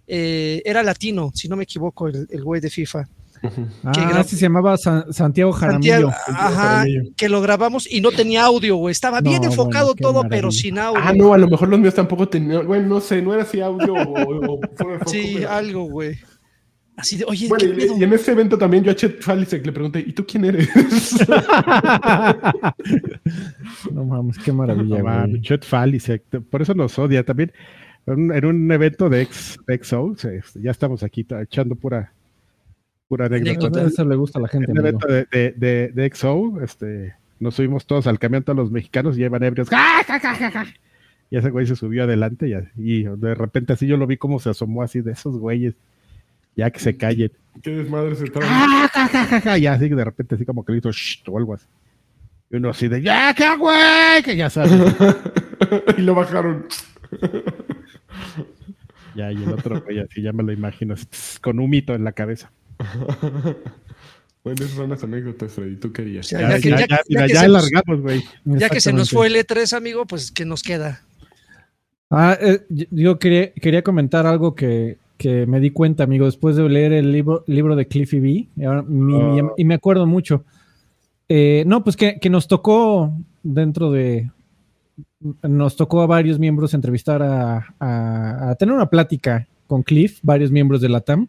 eh, era latino, si no me equivoco, el, el güey de FIFA. Ujú. Ah, que gra- sí, se llamaba San- Santiago Jaramillo. Santiago, ajá, Jaramillo. que lo grabamos y no tenía audio, güey. Estaba bien No, enfocado bueno, todo, maravilla. pero sin audio. Ah, no, a lo mejor los míos tampoco tenían. Bueno, no sé, no era así audio o, sí, pero- algo, güey. Así de, oye, Bueno, ¿qué y, en ese evento también yo a Chet Falisek le pregunté, ¿y tú quién eres? no mames, qué maravilla, No güey. Chet Falisek, por eso nos odia también. En un, en un evento de ex, de XO, se- ya estamos aquí echando pura, pura anécdota. Eso le gusta a la gente. En un amigo. evento de, de, de, de XO, este, nos subimos todos al camión, todos los mexicanos y llevan ebrios. ¡Ja, ja, ja, ja, ja! Y ese güey se subió adelante y, y de repente así yo lo vi como se asomó así de esos güeyes. Ya que se callen. ¿Qué desmadre se trae? ¡Ja, ja, ja, ja, ja! Y así de repente así como que le hizo "Shh", o algo así. Y uno así de ¡Ya, qué güey! Que ya sabes. y lo bajaron. Ya, y el otro güey así ya me lo imagino, con un mito en la cabeza. Bueno, esas son las anécdotas, Freddy. ¿Tú querías? Ya, Ya, ya que- ya, ya- ya, ya mira, que ya se nos- alargamos, güey. Ya que se nos fue el E3, amigo, pues ¿qué nos queda? Ah, eh, yo- quería, quería comentar algo que, que me di cuenta, amigo, después de leer el libro, libro de Cliffy B, y, ahora mi- Ah. y me acuerdo mucho. Eh, no, pues que, que nos tocó dentro de... Nos tocó a varios miembros entrevistar a, a- a tener una plática con Cliff, varios miembros de la TAM.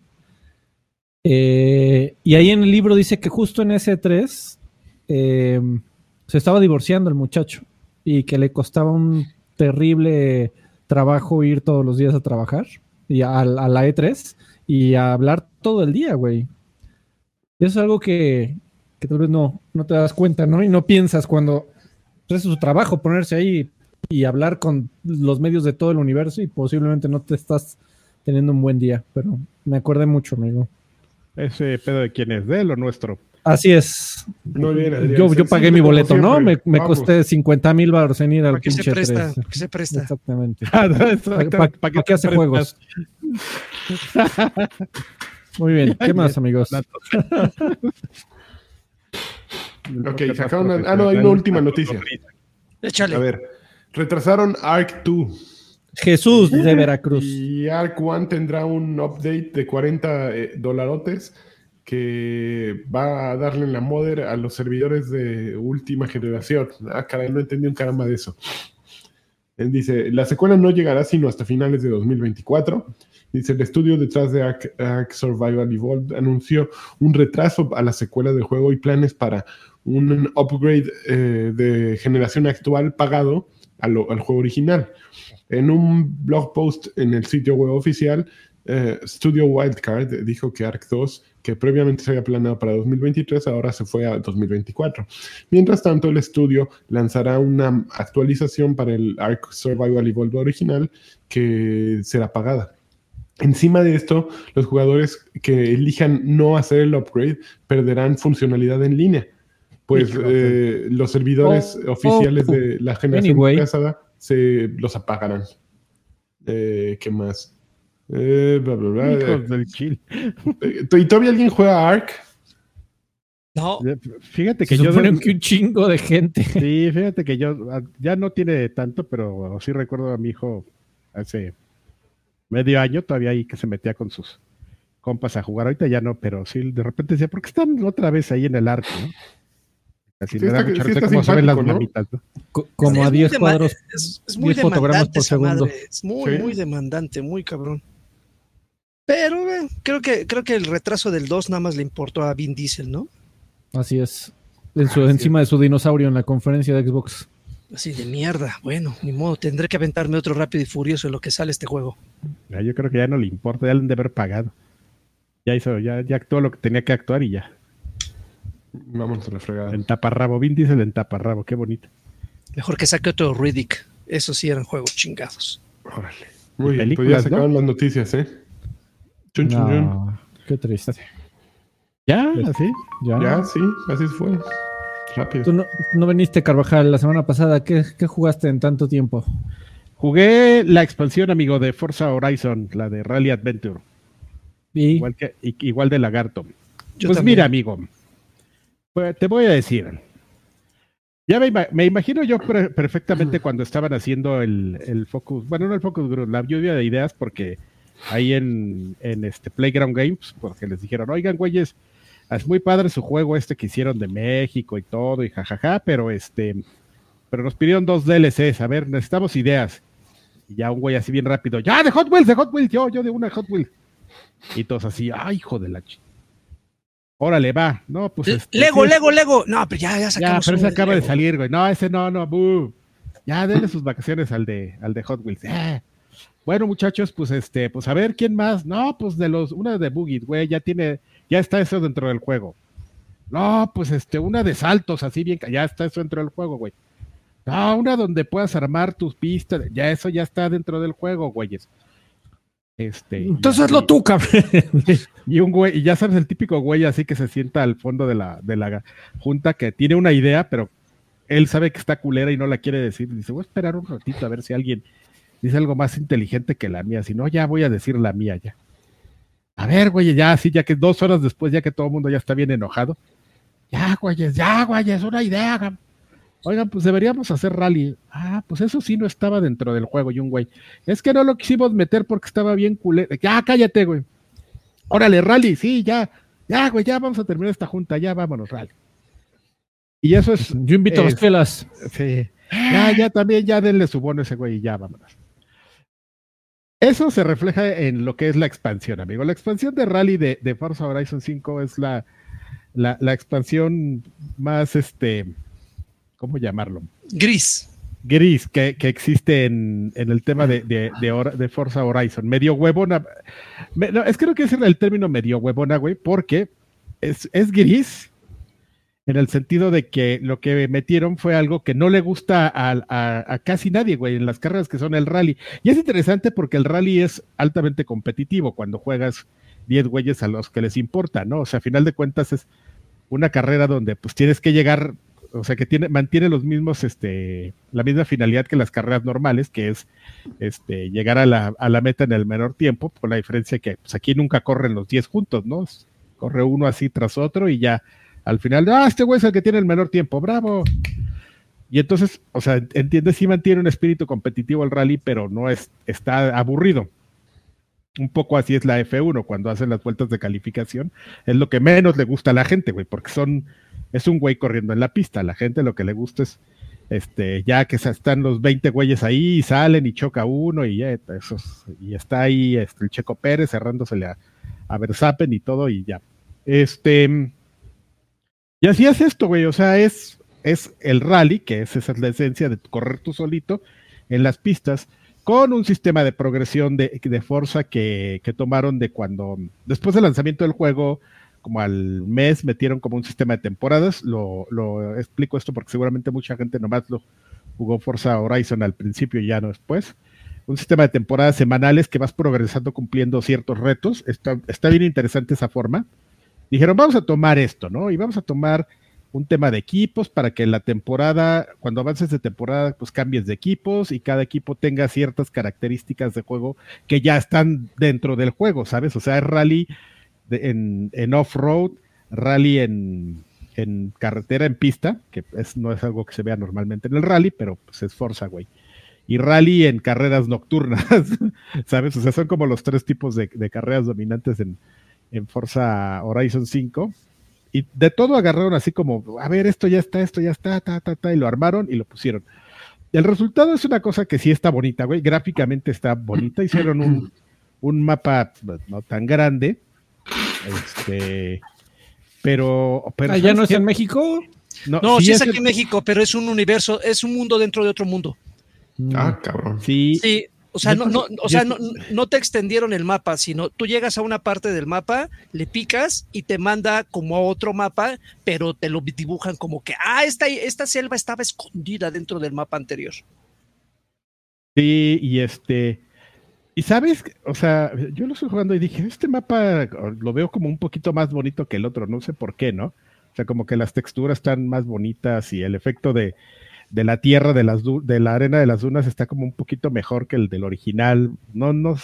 Eh, y ahí en el libro dice que justo en ese 3 eh, se estaba divorciando el muchacho y que le costaba un terrible trabajo ir todos los días a trabajar y a, a la E3 y a hablar todo el día, güey. Eso es algo que, que tal vez no, no te das cuenta, ¿no? Y no piensas cuando es su trabajo ponerse ahí y hablar con los medios de todo el universo y posiblemente no te estás teniendo un buen día, pero me acordé mucho, amigo. Ese pedo de quién es, de él o nuestro. Así es. Muy bien, Adrián. Yo, yo pagué mi boleto, ¿no? Me, me costé 50 mil baros en ir al ¿Para qué se pinche presta? 3. ¿Para qué se presta? Exactamente. ¿Para ¿Para, para- para qué hace juegos? Muy bien, ¿qué más, amigos? Ok, sacaron una- ah, no, hay una última noticia. Échale. A ver, retrasaron Arc 2 Jesús de Veracruz. y Arc 1 tendrá un update de 40 eh, dolarotes que va a darle en la modder a los servidores de última generación. Ah, caray, no entendí un caramba de eso. Él dice, la secuela no llegará sino hasta finales de 2024. Dice, el estudio detrás de Ark, Ark Survival Evolved anunció un retraso a la secuela del juego y planes para un upgrade eh, de generación actual pagado al juego original. En un blog post en el sitio web oficial, eh, Studio Wildcard dijo que Ark 2, que previamente se había planeado para 2023, ahora se fue a 2024. Mientras tanto, el estudio lanzará una actualización para el Ark Survival Evolved original que será pagada. Encima de esto, los jugadores que elijan no hacer el upgrade perderán funcionalidad en línea, pues eh, los servidores Oh, oficiales oh. de la generación Anyway. pasada se los apagarán. Eh, ¿Qué más? Eh, bla, bla, bla. Hijos del chill. Eh, ¿Y todavía alguien juega Ark? No, Fíjate Se que yo. supone que un chingo de gente. Sí, fíjate que yo ah, ya no tiene tanto, pero sí recuerdo a mi hijo hace medio año todavía ahí que se metía con sus compas a jugar. Ahorita ya no, pero sí, de repente decía, ¿por qué están otra vez ahí en el arco? ¿no? Así Sí me da está- mucha sí risa está cómo se ven las simpático, ¿no? mamitas, ¿no? Co- Como Es a muy 10 dema- cuadros. Es, es muy 10 fotogramas demandante por segundo. madre. Es muy, Sí. muy demandante, muy cabrón. Pero eh, creo que creo que el retraso del 2 nada más le importó a Vin Diesel, ¿no? Así es. En su- Así encima de su dinosaurio en la conferencia de Xbox. Así de mierda. Bueno, ni modo, tendré que aventarme otro rápido y furioso en lo que sale este juego. Ya, yo creo que ya no le importa, ya le han de haber pagado. Ya hizo, ya, ya actuó lo que tenía que actuar y ya. Vámonos a la fregada. En taparrabo, Vin Diesel en taparrabo, qué bonito. Mejor que saque otro Riddick. Esos sí eran juegos chingados. Órale. Muy bien, pues ya ¿no? las noticias, ¿eh? Chun, chun, chun. No, qué triste. Ya, así. Ya. Ya, sí, así fue. Rápido. Tú no, no viniste, Carvajal, la semana pasada. ¿Qué, qué jugaste en tanto tiempo? Jugué la expansión, amigo, de Forza Horizon, la de Rally Adventure. Y Igual, que, igual de Lagarto. Yo pues también. mira, amigo, pues te voy a decir. Ya me, ima- me imagino yo per- perfectamente cuando estaban haciendo el, el focus, bueno, no el focus group, la lluvia de ideas, porque ahí en, en este Playground Games, porque les dijeron, oigan, güeyes, es muy padre su juego este que hicieron de México y todo, y jajaja, pero este, pero nos pidieron dos DLCs, a ver, necesitamos ideas. Y ya un güey así bien rápido, ya de Hot Wheels, de Hot Wheels, yo, yo de una Hot Wheels. Y todos así, ay, hijo de la ch... Órale, va. No, pues. este, Lego, sí, Lego, Lego. No, pero ya, ya Ya, sacamos pero uno ese acaba de salir, güey. No, ese no, no, bu. Ya, denle sus vacaciones al de, al de Hot Wheels. Eh. Bueno, muchachos, pues este, pues a ver, ¿quién más? No, pues de los, una de Boogie, güey, ya tiene, ya está eso dentro del juego. No, pues este, una de saltos, así bien, ya está eso dentro del juego, güey. No, una donde puedas armar tus pistas, ya eso ya está dentro del juego, güeyes. Este. y entonces así- hazlo tú, cabrón. y un güey, y ya sabes, el típico güey así que se sienta al fondo de la, de la junta que tiene una idea, pero él sabe que está culera y no la quiere decir. Dice, voy a esperar un ratito a ver si alguien dice algo más inteligente que la mía. Si no, ya voy a decir la mía ya. A ver, güey, ya así, ya que dos horas después, ya que todo el mundo ya está bien enojado. Ya, güeyes, ya, güeyes, una idea. Oigan, pues deberíamos hacer rally. Ah, pues eso sí no estaba dentro del juego. Y un güey, es que no lo quisimos meter porque estaba bien culero. Ya, cállate, güey. Órale, rally, sí, ya. Ya, güey, ya vamos a terminar esta junta, ya vámonos, rally. Y eso es. Yo invito a las pelas. Sí. Ya, ya también, ya denle su bono a ese güey y ya vámonos. Eso se refleja en lo que es la expansión, amigo. La expansión de Rally de, de Forza Horizon 5 es la, la, la, expansión más, este, ¿cómo llamarlo? Gris. Gris que, que existe en, en, el tema de, de, de, de, Forza Horizon. Medio huevona. Me, no, es que no quiero decir el término medio huevona, güey, porque es, es gris en el sentido de que lo que metieron fue algo que no le gusta a, a, a, casi nadie, güey, en las carreras que son el rally. Y es interesante porque el rally es altamente competitivo cuando juegas 10 güeyes a los que les importa, ¿no? O sea, a final de cuentas es una carrera donde pues tienes que llegar, o sea, que tiene, mantiene los mismos, este, la misma finalidad que las carreras normales, que es este, llegar a la, meta en el menor tiempo, con la diferencia que pues aquí nunca corren los 10 juntos, ¿no? Corre uno así tras otro y ya al final, ah, este güey es el que tiene el menor tiempo, bravo. Y entonces, o sea, entiende si mantiene un espíritu competitivo el rally, pero no es, está aburrido. Un poco así es la F1 cuando hacen las vueltas de calificación. Es lo que menos le gusta a la gente, güey, porque son, es un güey corriendo en la pista. La gente lo que le gusta es, este, ya que están los 20 güeyes ahí y salen y choca uno y ya, eso, y está ahí este, el Checo Pérez cerrándosele a, a y todo y ya. Este, y así es esto, güey. O sea, es, es el rally, que es, esa es la esencia de correr tú solito en las pistas, con un sistema de progresión de, de fuerza que, que, tomaron de cuando, después del lanzamiento del juego, como al mes metieron como un sistema de temporadas. Lo, lo explico esto porque seguramente mucha gente nomás lo jugó Forza Horizon al principio y ya no después. Un sistema de temporadas semanales que vas progresando cumpliendo ciertos retos. Está, está bien interesante esa forma dijeron, vamos a tomar esto, ¿no? Y vamos a tomar un tema de equipos para que la temporada, cuando avances de temporada, pues cambies de equipos y cada equipo tenga ciertas características de juego que ya están dentro del juego, ¿sabes? O sea, es rally en, off-road, rally en, en, carretera, en pista, que no es algo que se vea normalmente en el rally, pero pues es Forza, güey. Y rally en carreras nocturnas, ¿sabes? O sea, son como los tres tipos de, carreras dominantes en, en Forza Horizon 5. Y de todo agarraron así como, a ver, esto ya está, esto ya está, ta, ta, ta, y lo armaron y lo pusieron. El resultado es una cosa que sí está bonita, güey. Gráficamente está bonita. Hicieron un, un mapa no tan grande. Este. Pero. pero ¿Ya no es en México? No, no sí, sí es, aquí en México, pero es un universo, es un mundo dentro de otro mundo. Ah, cabrón. Sí. Sí, o sea, no, no, o sea no, no, te extendieron el mapa, sino tú llegas a una parte del mapa, le picas y te manda como a otro mapa, pero te lo dibujan como que, ah, esta, esta selva estaba escondida dentro del mapa anterior. Sí, y este, y sabes, o sea, yo lo estoy jugando y dije, este mapa lo veo como un poquito más bonito que el otro, no sé por qué, ¿no? O sea, como que las texturas están más bonitas y el efecto de, de la tierra de las de la arena de las dunas está como un poquito mejor que el del original. No, no,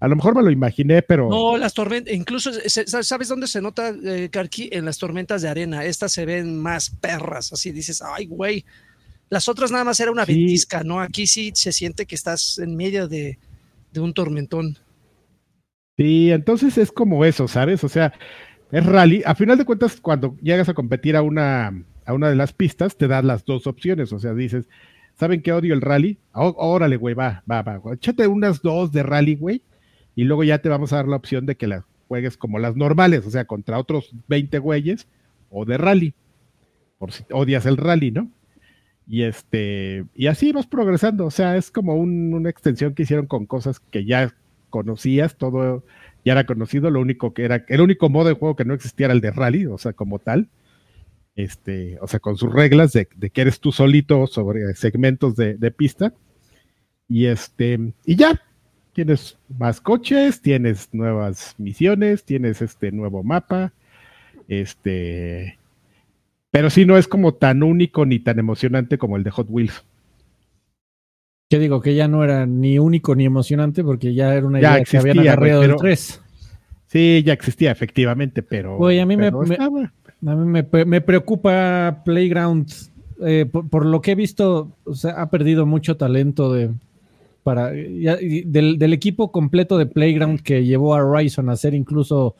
a lo mejor me lo imaginé, pero. No, las tormentas, incluso, ¿sabes dónde se nota, eh, Karki? En las tormentas de arena. Estas se ven más perras, así dices, ay, güey. Las otras nada más era una sí. ventisca, ¿no? Aquí sí se siente que estás en medio de, de un tormentón. Sí, entonces es como eso, ¿sabes? O sea, es rally. A final de cuentas, cuando llegas a competir a una a una de las pistas, te da las dos opciones. O sea, dices, ¿saben qué odio el rally? Órale, güey, va, va, va. Échate unas dos de rally, güey. Y luego ya te vamos a dar la opción de que las juegues como las normales, o sea, contra otros 20 güeyes o de rally. Por si odias el rally, ¿no? Y este, y así vas progresando. O sea, es como un, una extensión que hicieron con cosas que ya conocías, todo ya era conocido. Lo único que era, el único modo de juego que no existía era el de rally, o sea, como tal este, o sea, con sus reglas de, de que eres tú solito sobre segmentos de, de, pista. Y este, y ya, tienes más coches, tienes nuevas misiones, tienes este nuevo mapa, este, pero sí no es como tan único ni tan emocionante como el de Hot Wheels. Yo digo que ya no era ni único ni emocionante porque ya era una idea ya existía, que habían agarrado del 3. Sí, ya existía efectivamente, pero. Oye, a mí me- pero me- estaba. A mí me, pre- me preocupa Playground. eh, por, por lo que he visto, o sea, ha perdido mucho talento de, para, ya- del, del equipo completo de Playground que llevó a Horizon a ser incluso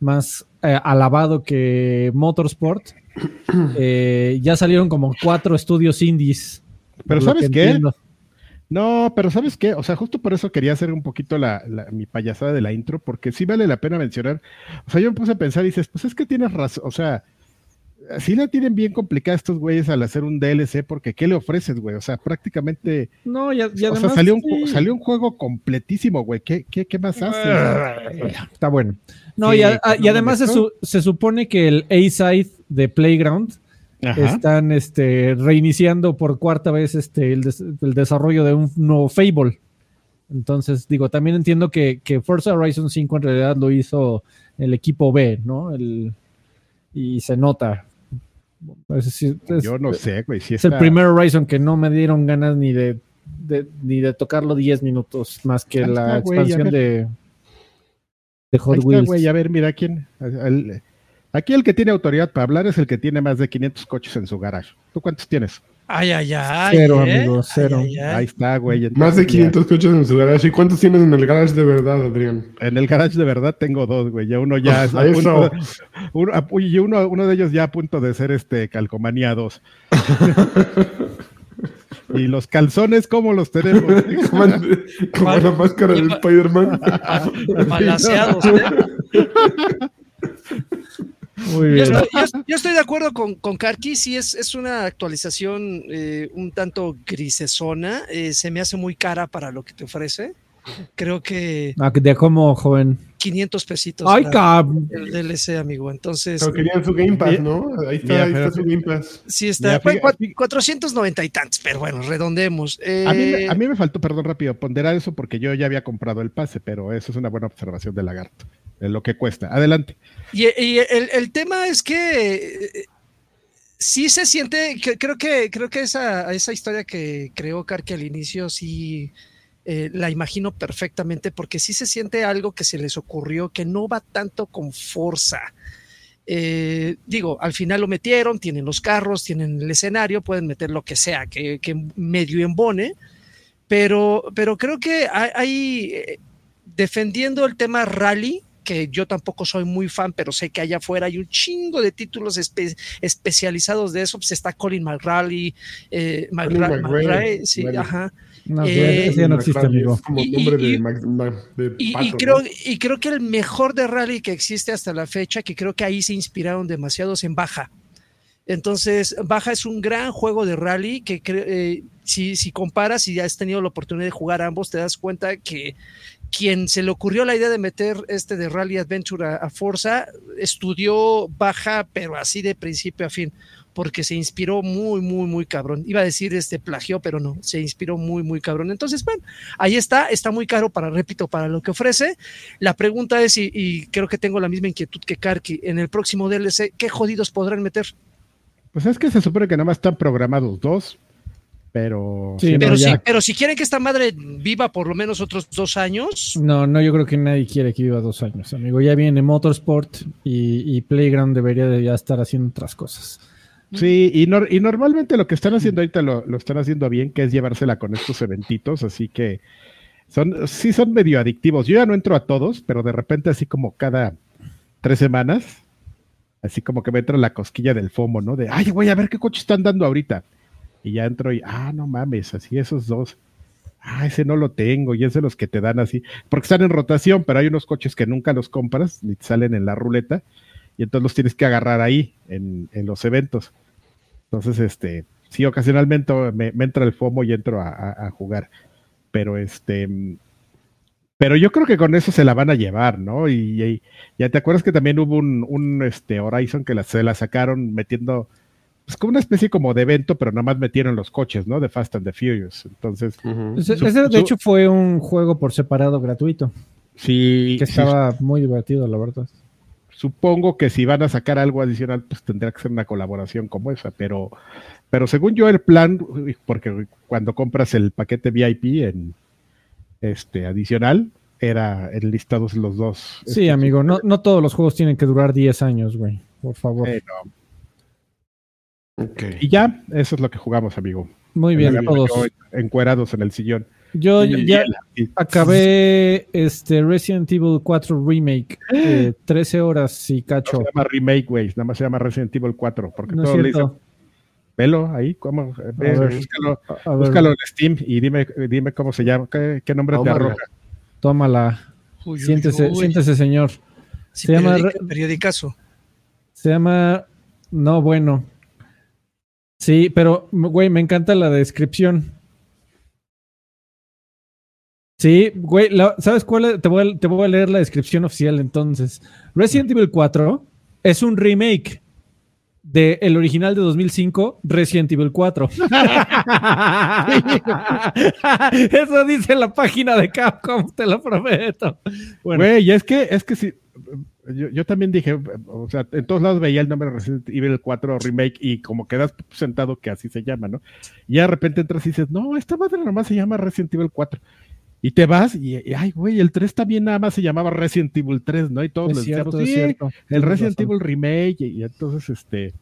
más eh, alabado que Motorsport. eh, ya salieron como cuatro estudios indies. Pero ¿sabes qué? entiendo. No, pero ¿sabes qué? O sea, justo por eso quería hacer un poquito la, la- mi payasada de la intro, porque sí vale la pena mencionar. O sea, yo me puse a pensar y dices, pues es que tienes razón, o sea, sí la tienen bien complicada estos güeyes al hacer un DLC, porque ¿qué le ofreces, güey? O sea, prácticamente, No, y, a- y o sea, salió un, sí. salió un juego completísimo, güey. ¿Qué, qué, qué más haces? Está bueno. No, Sí, y, a- cuando y además se, su- se supone que el A-Side de Playground Ajá. están este, reiniciando por cuarta vez este, el, des- el desarrollo de un nuevo Fable. Entonces, digo, también entiendo que, que Forza Horizon 5 en realidad lo hizo el equipo B, ¿no? El, y se nota. Es, Yo no sé, güey. Si es el primer Horizon que no me dieron ganas ni de, de- ni de tocarlo 10 minutos más que Ahí la está, expansión de, de Hot Ahí está, Wheels. a ver, mira quién. el- aquí el que tiene autoridad para hablar es el que tiene más de 500 coches en su garage. ¿Tú cuántos tienes? Ay, ay, ay. Cero, ¿eh? amigo, cero. Ay, ay, ay. Ahí está, güey. Más de entonces ya- 500 coches en su garage. ¿Y cuántos tienes en el garage de verdad, Adrián? En el garage de verdad tengo dos, güey. Ya uno ya es a punto uno, a- y uno, uno de ellos ya a punto de ser este calcomanía 2. y los calzones, ¿cómo los tenemos? Como, como la máscara de Spider-Man. Balanceados, ¿eh? Muy Yo bien. estoy, yo- yo estoy de acuerdo con, con Karki, sí es, es una actualización eh, un tanto grisesona, eh, se me hace muy cara para lo que te ofrece. Creo que Ah, ¿De cómo, joven? 500 pesitos Ay, para cab... el DLC, amigo. Entonces, Pero querían su Game Pass, ¿no? Ahí está, Mira, ahí está su Game Pass. sí está, Mira, bueno, fíjate- cua- 490 y tantos, pero bueno, redondemos. Eh, A mí, me- a mí me faltó, perdón, rápido, ponderar eso porque yo ya había comprado el pase, pero eso es una buena observación de Lagarto, lo que cuesta. Adelante. Y, el, tema es que eh, sí se siente, creo que, creo que esa, esa historia que creó Karki al inicio, sí eh, la imagino perfectamente, porque sí se siente algo que se les ocurrió que no va tanto con fuerza. Eh, digo, al final lo metieron, tienen los carros, tienen el escenario, pueden meter lo que sea, que, medio embone, pero, pero creo que hay, hay, defendiendo el tema rally, que yo tampoco soy muy fan, pero sé que allá afuera hay un chingo de títulos espe- especializados de eso, pues está Colin McRae, eh, McRae, sí, ajá. No, Eh, ese ya no existe, amigo. Es como Y- nombre y- de, Max- Ma- de Y, y pato, creo, ¿no? y creo que el mejor de rally que existe hasta la fecha, que creo que ahí se inspiraron demasiados en Baja. Entonces, Baja es un gran juego de rally que eh, si, si comparas y has tenido la oportunidad de jugar ambos, te das cuenta que quien se le ocurrió la idea de meter este de Rally Adventure a, a Forza, estudió Baja, pero así de principio a fin, porque se inspiró muy, muy, muy cabrón. Iba a decir este plagio, pero no, se inspiró muy, muy cabrón. Entonces, bueno, ahí está, está muy caro para, repito, para lo que ofrece. La pregunta es, y, creo que tengo la misma inquietud que Karki, en el próximo DLC, ¿qué jodidos podrán meter? Pues es que se supone que nada más están programados dos, pero... Sí, Pero, No, pero si quieren que esta madre viva por lo menos otros dos años, No, no, yo creo que nadie quiere que viva dos años, amigo. Ya viene Motorsport y, y Playground debería de ya estar haciendo otras cosas. Sí, y, nor- y normalmente lo que están haciendo ahorita lo, lo están haciendo bien, que es llevársela con estos eventitos, así que son, sí son medio adictivos. Yo ya no entro a todos, pero de repente así como cada tres semanas, así como que me entra la cosquilla del FOMO, ¿no? De, ay, voy a ver qué coche están dando ahorita. Y ya entro y, ah, no mames, así esos dos. Ah, ese no lo tengo, y es de los que te dan así, porque están en rotación, pero hay unos coches que nunca los compras, ni te salen en la ruleta, y entonces los tienes que agarrar ahí, en, en los eventos. Entonces, este, sí, ocasionalmente me, me entra el FOMO y entro a, a- jugar. Pero este, pero yo creo que con eso se la van a llevar, ¿no? Y, ya te acuerdas que también hubo un, un, este Horizon que se la sacaron metiendo, pues como una especie como de evento, pero nada más metieron los coches, ¿no? De Fast and the Furious. Entonces, Ujú. Ese, de hecho, fue un juego por separado gratuito, sí, que sí, estaba muy divertido, la verdad. supongo que si van a sacar algo adicional, pues tendrá que ser una colaboración como esa, pero, pero según yo el plan, porque cuando compras el paquete VIP en este adicional, era enlistados los dos. Sí, Este, amigo, no, no todos los juegos tienen que durar 10 años, güey. Por favor. eh, no. Y ya, eso es lo que jugamos, amigo. Muy bien, todos. Encuerados en el sillón. Yo Y- ya y- acabé este Resident Evil 4 Remake. eh, 13 horas y No cacho. se llama remake, güey. Nada más se llama Resident Evil 4. Porque No es todos le dicen, cierto. velo ahí, ¿cómo? Ve, ver. búscalo, A ver, búscalo en Steam y dime, dime cómo se llama, qué, qué nombre te arroja. tómala. Uy, uy, Siéntese, uy. siéntese, señor. Sí, se llama periodica- periodicazo. Se llama. No, bueno. Sí, pero, güey, me encanta la descripción. Sí, güey, la- ¿sabes cuál? es? Te voy, a, te voy a leer la descripción oficial entonces. Resident Evil 4 es un remake de el original de 2005, Resident Evil 4. Eso dice la página de Capcom, te lo prometo. Bueno, Güey, es que, es que sí. Yo, yo también dije, o sea, en todos lados veía el nombre de Resident Evil 4 Remake y como quedas sentado que así se llama, ¿no? Y de repente entras y dices, no, esta madre nomás se llama Resident Evil 4. Y te vas y, y, ay, güey, el 3 también nada más se llamaba Resident Evil 3, ¿no? Y todos es les cierto, decíamos, es sí, cierto. el Resident. Evil Remake y, y entonces, este...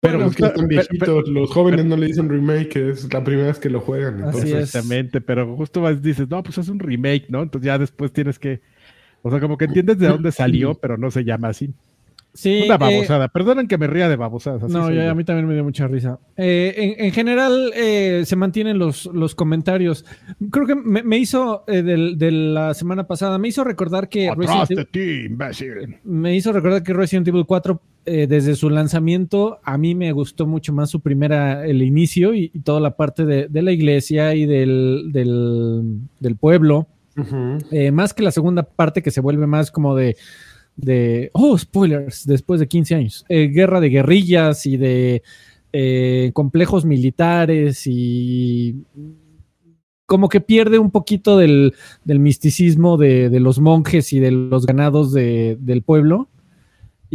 Pero pero- viejitos, los jóvenes no le dicen remake, es la primera vez que lo juegan. Así Entonces, es. Exactamente, pero justo vas, dices, no, pues es un remake, ¿no? Entonces ya después tienes que, o sea, como que entiendes de dónde salió, pero no se llama así. Sí, Una eh, babosada. Perdonen que me ría de babosadas. así No, ya, a mí también me dio mucha risa. Eh, en, en general, eh, se mantienen los, los comentarios. Creo que me, me hizo, eh, del- de la semana pasada, me hizo recordar que Atrás Resident de Evil- ti, imbécil. me hizo recordar que Resident Evil 4, eh, desde su lanzamiento, a mí me gustó mucho más su primera, el inicio y, y toda la parte de, de la iglesia y del, del, del pueblo. Eh, más que la segunda parte que se vuelve más como de, de oh, spoilers, después de 15 años. Eh, guerra de guerrillas y de eh, complejos militares y como que pierde un poquito del, del misticismo de, de los monjes y de los ganados de- del pueblo.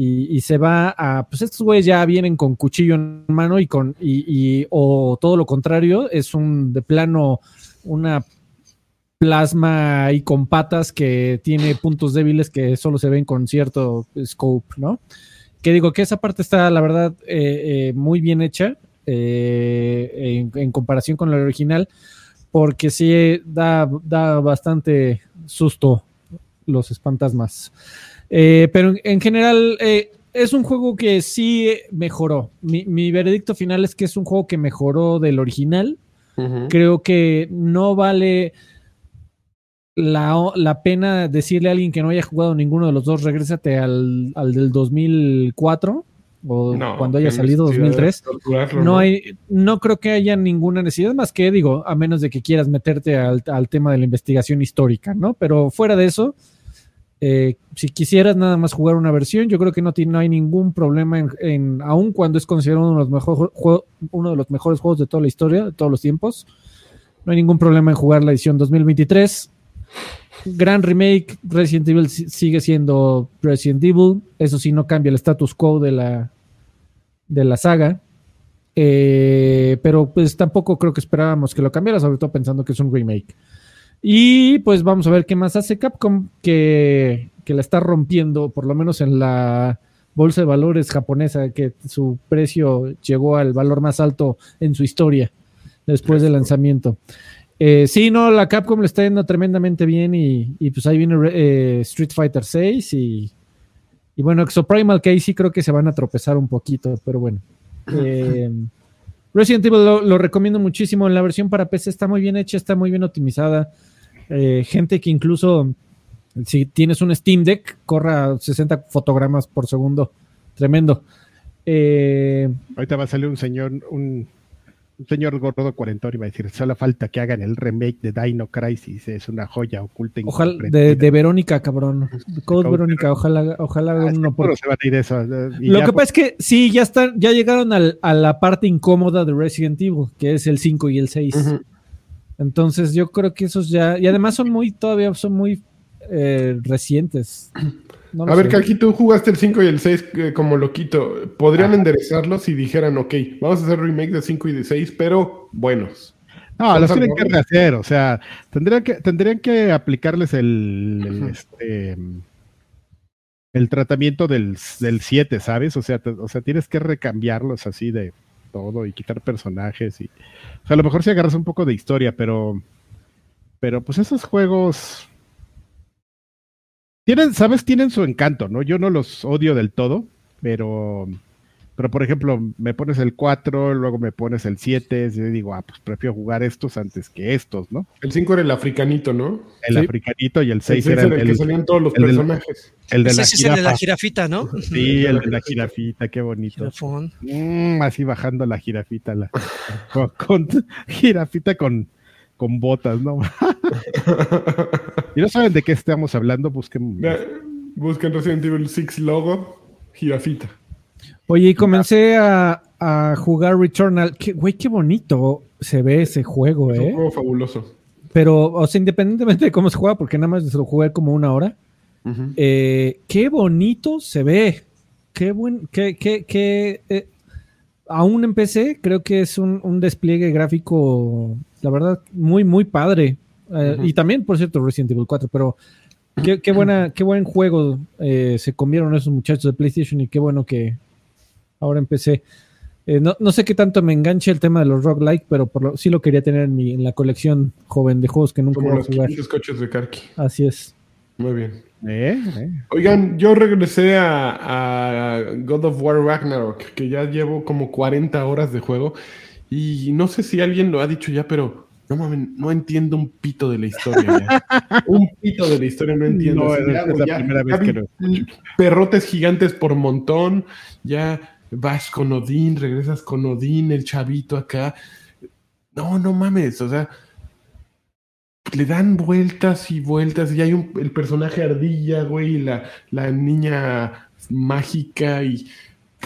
Y, se va a, pues estos güeyes ya vienen con cuchillo en mano y con, y- o todo lo contrario, es un de plano una plasma ahí con patas que tiene puntos débiles que solo se ven con cierto scope, ¿no? Que digo que esa parte está, la verdad, eh, eh, muy bien hecha eh, en, en comparación con la original, porque sí da, da bastante susto los espantasmas. Pero en, en general es un juego que sí mejoró. Mi, mi veredicto final es que es un juego que mejoró del original creo que no vale la, la pena decirle a alguien que no haya jugado ninguno de los dos, regrésate al, al del 2004 o No, cuando haya salido necesidad de 2003. torturarlo, No, hay, no creo que haya ninguna necesidad más que, digo, a menos de que quieras meterte al, al tema de la investigación histórica, ¿no? Pero fuera de eso, eh, si quisieras nada más jugar una versión, yo creo que no, tiene, no hay ningún problema en, en aun cuando es considerado uno de, los mejor, jue- uno de los mejores juegos de toda la historia, de todos los tiempos. No hay ningún problema en jugar la edición 2023. Gran remake, Resident Evil si- sigue siendo Resident Evil. Eso sí, no cambia el status quo de la, de la saga. Eh, pero pues tampoco creo que esperábamos que lo cambiara, sobre todo pensando que es un remake. Y pues vamos a ver qué más hace Capcom, que, que la está rompiendo, por lo menos en la bolsa de valores japonesa, que su precio llegó al valor más alto en su historia después del lanzamiento. Eh, sí, no, la Capcom le está yendo tremendamente bien y, y, pues ahí viene eh, Street Fighter 6 y, y bueno, Exoprimal que ahí sí creo que se van a tropezar un poquito, pero bueno. Eh, Resident Evil lo, lo, recomiendo muchísimo. La versión para PC está muy bien hecha, está muy bien optimizada. Eh, gente que incluso, si tienes un Steam Deck, corra 60 fotogramas por segundo. Tremendo. Eh, Ahorita va a salir un señor, un, un señor gordo cuarentón va a decir, solo falta que hagan el remake de Dino Crisis, es una joya oculta. Ojalá, de, de, Verónica, cabrón. Code, Code Verónica, ojalá, ojalá ah, uno por... se van a ir eso. Lo que pasa es que sí, ya están, ya llegaron al, a la parte incómoda de Resident Evil, que es el 5 y el 6. Uh -huh. Entonces yo creo que esos ya, y además son muy, todavía son muy eh, recientes. No a ver, que aquí tú jugaste el 5 y el 6 eh, como loquito. ¿Podrían Ajá. enderezarlos si dijeran, ok, vamos a hacer remake de 5 y de 6, pero buenos? No, los tienen que rehacer, o sea, tendrían que, tendrían que aplicarles el, el, este, el tratamiento del, del 7, ¿sabes? O sea, o sea, tienes que recambiarlos así de todo y quitar personajes y. O sea, a lo mejor si agarras un poco de historia, pero. Pero pues esos juegos. Tienen, ¿sabes? Tienen su encanto, ¿no? Yo no los odio del todo, pero. Pero, por ejemplo, me pones el 4, luego me pones el 7, y digo, ah, pues prefiero jugar estos antes que estos, ¿no? El 5 era el africanito, ¿no? El Sí. africanito y el El 6 seis era el, era el que el- salían todos los el del- personajes. el de la es el de la jirafa. jirafita, ¿no? Sí, el de la jirafita, qué bonito. Mm, así bajando la jirafita, la, con, con- jirafita con, con botas, ¿no? y no saben de qué estamos hablando, busquen. Busquen Resident Evil 6 logo, jirafita. Oye, y comencé a, a jugar Returnal. Qué- Güey, qué bonito se ve ese juego, Es un ¿eh? juego fabuloso. Pero, o sea, independientemente de cómo se juega, porque nada más se lo jugué como una hora, eh, qué bonito se ve. Qué buen, qué, qué, qué, eh, aún en PC creo que es un, un despliegue gráfico, la verdad, muy, muy padre. Eh, Ujú. Y también, por cierto, Resident Evil 4, pero qué, qué buena, qué buen juego eh, se comieron esos muchachos de PlayStation y qué bueno que ahora empecé. Eh, no, no sé qué tanto me enganche el tema de los roguelike, pero por lo, sí lo quería tener en, mi, en la colección joven de juegos que nunca Como voy a los jugar. 500 coches de Karki. Así es. Muy bien. ¿Eh? ¿Eh? Oigan, yo regresé a, a God of War Ragnarok, que ya llevo como 40 horas de juego. Y no sé si alguien lo ha dicho ya, pero no mames, no entiendo un pito de la historia. ya. un pito de la historia no entiendo. No, es- es la ya- primera ya vez que vi Perrotes gigantes por montón. Ya vas con Odín, regresas con Odín, el chavito acá. No, no mames, o sea, le dan vueltas y vueltas y hay un, el personaje ardilla, güey, y la, la niña mágica y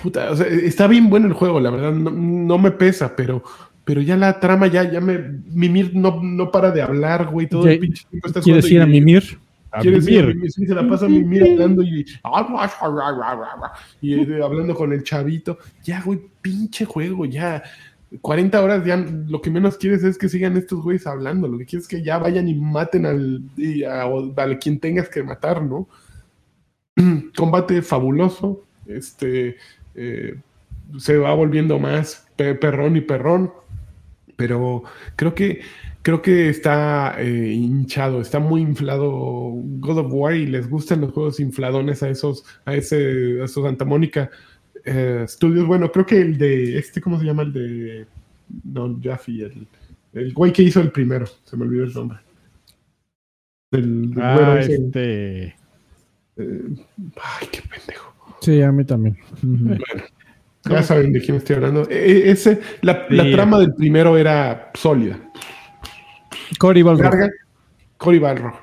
puta, o sea, está bien bueno el juego, la verdad, no, no me pesa, pero, pero ya la trama ya, ya me, Mimir no, no para de hablar, güey, todo Ya- el pinche tiempo estás ¿Quieres ir a mimir? A ¿Quieres ir a mimir? Sí, se la pasa Mimir hablando y, y eh, hablando con el chavito. Ya, güey, pinche juego, ya. 40 horas ya lo que menos quieres es que sigan estos güeyes hablando. Lo que quieres es que ya vayan y maten al, y a, a quien tengas que matar, ¿no? Combate fabuloso. Este eh, se va volviendo más pe- perrón y perrón. Pero creo que creo que está eh, hinchado, está muy inflado God of War y les gustan los juegos infladones a esos, a ese, a esos Santa Mónica eh, Studios. Bueno, creo que el de este, ¿cómo se llama? El de no, Jaffe, el, el güey que hizo el primero, se me olvidó el nombre. Ah, ese, este. eh, ay, qué pendejo. Sí, a mí también. Bueno, ya saben de quién estoy hablando. E- e- ese, la, trama del primero era sólida. Cory Balrog. Larga, Cory Balrog.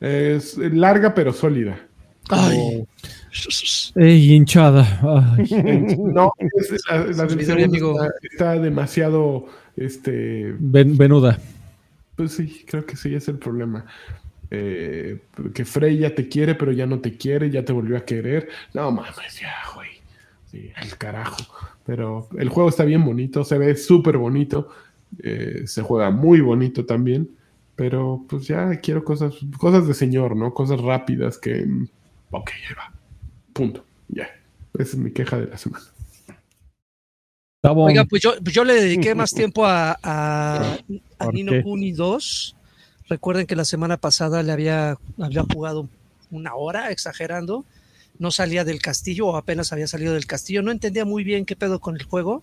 Es larga pero sólida. Ay. Ey, hinchada. Ay. No, es- la, la del segundo está, está demasiado, este, Ven- venuda. pues sí, creo que sí es el problema. Eh, que Frey ya te quiere, pero ya no te quiere, ya te volvió a querer. No mames, ya, güey. Sí, al carajo. Pero el juego está bien bonito, se ve súper bonito. eh, se juega muy bonito también. Pero pues ya quiero cosas, cosas de señor, ¿no? Cosas rápidas que. mm, Ok, ahí va. Punto. Ya. Esa es mi queja de la semana. Oiga, pues yo, pues yo le dediqué más tiempo a, a, a ¿Por Nino? Kuni 2. Recuerden que la semana pasada le había, había jugado una hora, exagerando. No salía del castillo o apenas había salido del castillo. No entendía muy bien qué pedo con el juego.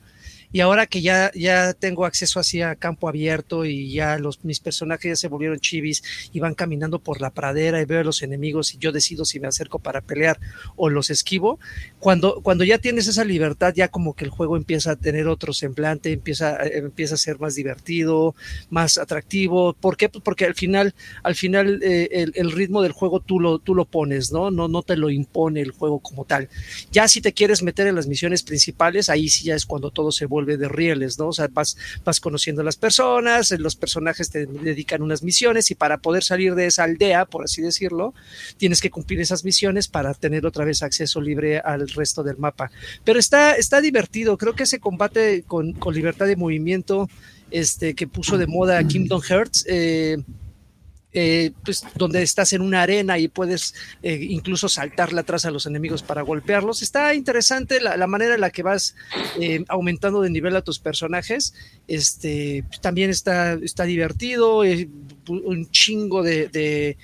Y ahora que ya, ya tengo acceso así a campo abierto y ya los, mis personajes ya se volvieron chivis y van caminando por la pradera y veo a los enemigos y yo decido si me acerco para pelear o los esquivo, cuando, cuando ya tienes esa libertad, ya como que el juego empieza a tener otro semblante, empieza, eh, empieza a ser más divertido, más atractivo. ¿Por qué? Pues porque al final, al final eh, el, el ritmo del juego tú lo, tú lo pones, ¿no? ¿no? No te lo impone el juego como tal. Ya si te quieres meter en las misiones principales, ahí sí ya es cuando todo se vuelve de rieles, ¿no? O sea, vas, vas conociendo a las personas, los personajes te dedican unas misiones y para poder salir de esa aldea, por así decirlo, tienes que cumplir esas misiones para tener otra vez acceso libre al resto del mapa. Pero está, está divertido, creo que ese combate con, con libertad de movimiento este, que puso de moda Kingdom Hearts. Eh, eh, pues, donde estás en una arena y puedes eh, incluso saltarle atrás a los enemigos para golpearlos. Está interesante la, manera en la que vas eh, aumentando de nivel a tus personajes. Este, también está, está divertido, un chingo de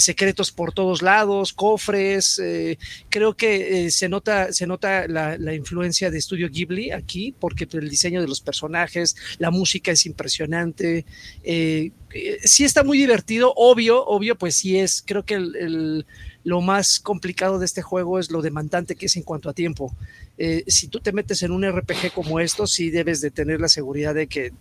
secretos por todos lados, cofres. Eh, creo que eh, se nota, se nota la, influencia de Studio Ghibli aquí, porque el diseño de los personajes, la música es impresionante. Eh, sí está muy divertido, obvio, obvio, pues sí es. Creo que lo más complicado de este juego es lo demandante que es en cuanto a tiempo. si tú te metes en un RPG como esto, sí debes de tener la seguridad de que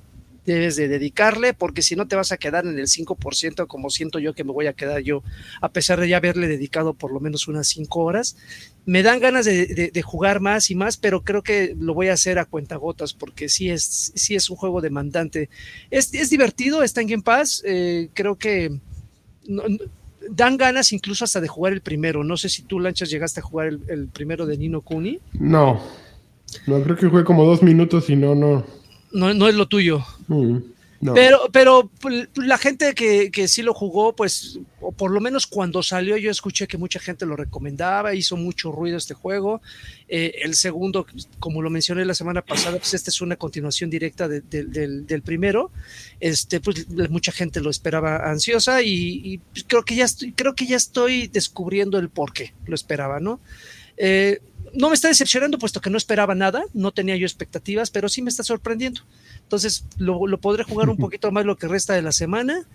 debes de dedicarle, porque si no te vas a quedar en el 5% como siento yo que me voy a quedar yo, a pesar de ya haberle dedicado por lo menos unas 5 horas. Me dan ganas de, jugar más y más, pero creo que lo voy a hacer a cuentagotas, porque sí es, sí es un juego demandante. Es, es divertido, está en Game Pass, eh, creo que... dan ganas incluso hasta de jugar el primero. No sé si tú, Lanchas, llegaste a jugar el, primero de Nino Kuni. No, no, creo que jugué como dos minutos y no, no, no, no es lo tuyo. Mm, pero, pero la gente que, que, sí lo jugó, pues, o por lo menos cuando salió, yo escuché que mucha gente lo recomendaba, hizo mucho ruido este juego. Eh, el segundo, como lo mencioné la semana pasada, pues este es una continuación directa del, primero. Este, pues mucha gente lo esperaba ansiosa y, creo que ya estoy, creo que ya estoy descubriendo el por qué lo esperaba, ¿no? Eh, no me está decepcionando puesto que no esperaba nada, no tenía yo expectativas, pero sí me está sorprendiendo. Entonces lo, podré jugar un poquito más lo que resta de la semana,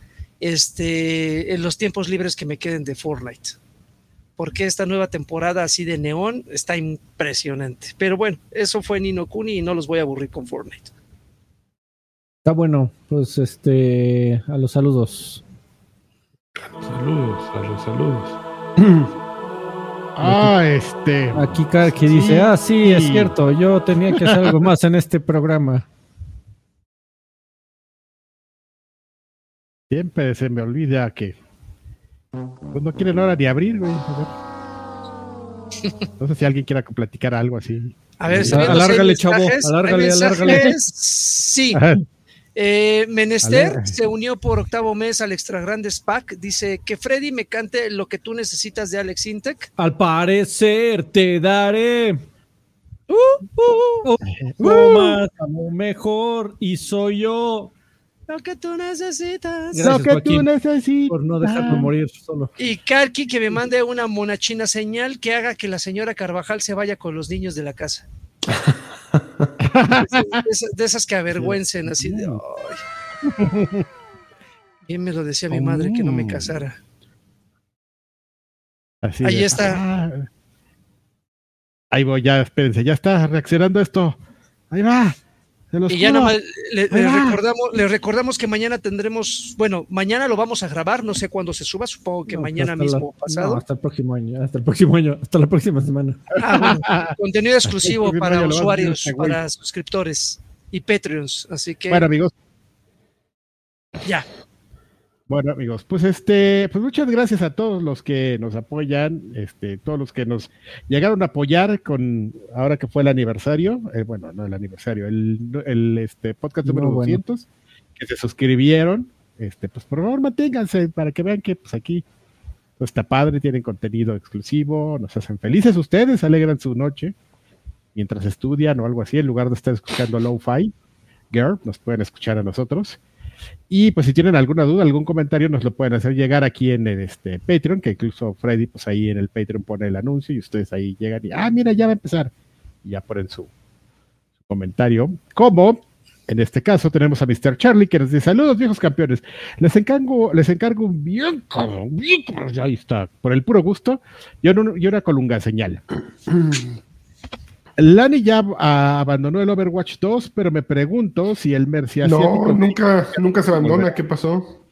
este, en los tiempos libres que me queden de Fortnite. Porque esta nueva temporada así de neón está impresionante. Pero bueno, eso fue Nino Kuni y no los voy a aburrir con Fortnite. Está bueno, pues este, a los saludos. A los saludos, a los saludos. Ah, este. Aquí que dice, ah, sí, es cierto, yo tenía que hacer algo más en este programa. Siempre se me olvida que pues no quieren hora de abrir, güey. No sé si alguien quiera platicar algo así. A ver, alárgale, chavo. Alárgale, alárgale. Sí. Eh, Menester se unió por octavo mes al Extra Grandes Pack. Dice que Freddy me cante lo que tú necesitas de Alex Intec. Al parecer te daré. Uh, uh, uh, más, mejor y soy yo. Lo que tú necesitas. lo que tú necesitas. Por no dejarlo morir solo. Y Karki que me mande una monachina señal que haga que la señora Carvajal se vaya con los niños de la casa. de, esas, que avergüencen, así de. Bien me lo decía mi madre que no me oh. casara. Ahí está. Ah. Ahí voy, ya, espérense, ya está reaccionando esto. Ahí va y ya nomás le, recordamos, le recordamos que mañana tendremos, bueno, mañana lo vamos a grabar, no sé cuándo se suba, supongo que mañana mismo pasado. hasta el próximo año, hasta el próximo año, hasta la próxima semana. Ah, contenido exclusivo para usuarios, para suscriptores y Patreons, así que. Bueno, amigos. Ya. Bueno, amigos, pues este, pues muchas gracias a todos los que nos apoyan, este, todos los que nos llegaron a apoyar con ahora que fue el aniversario, eh, bueno, no el aniversario, el, este podcast número 200, que se suscribieron, este, pues por favor manténganse para que vean que pues aquí pues, está padre, tienen contenido exclusivo, nos hacen felices ustedes, alegran su noche mientras estudian o algo así, en lugar de estar escuchando Lo-Fi Girl, nos pueden escuchar a nosotros. Y pues si tienen alguna duda, algún comentario, nos lo pueden hacer llegar aquí en el este, Patreon, que incluso Freddy, pues ahí en el Patreon pone el anuncio y ustedes ahí llegan y, ah, mira, ya va a empezar. Y ya ponen su, comentario. Como en este caso tenemos a Mr. Charlie que nos dice, saludos viejos campeones, les encargo, les encargo bien, bien, ahí está, por el puro gusto, yo, no, yo una colunga señal. Lani ya abandonó el Overwatch 2, pero me pregunto si el Mercy No, nunca, nunca se abandona. ¿Qué pasó?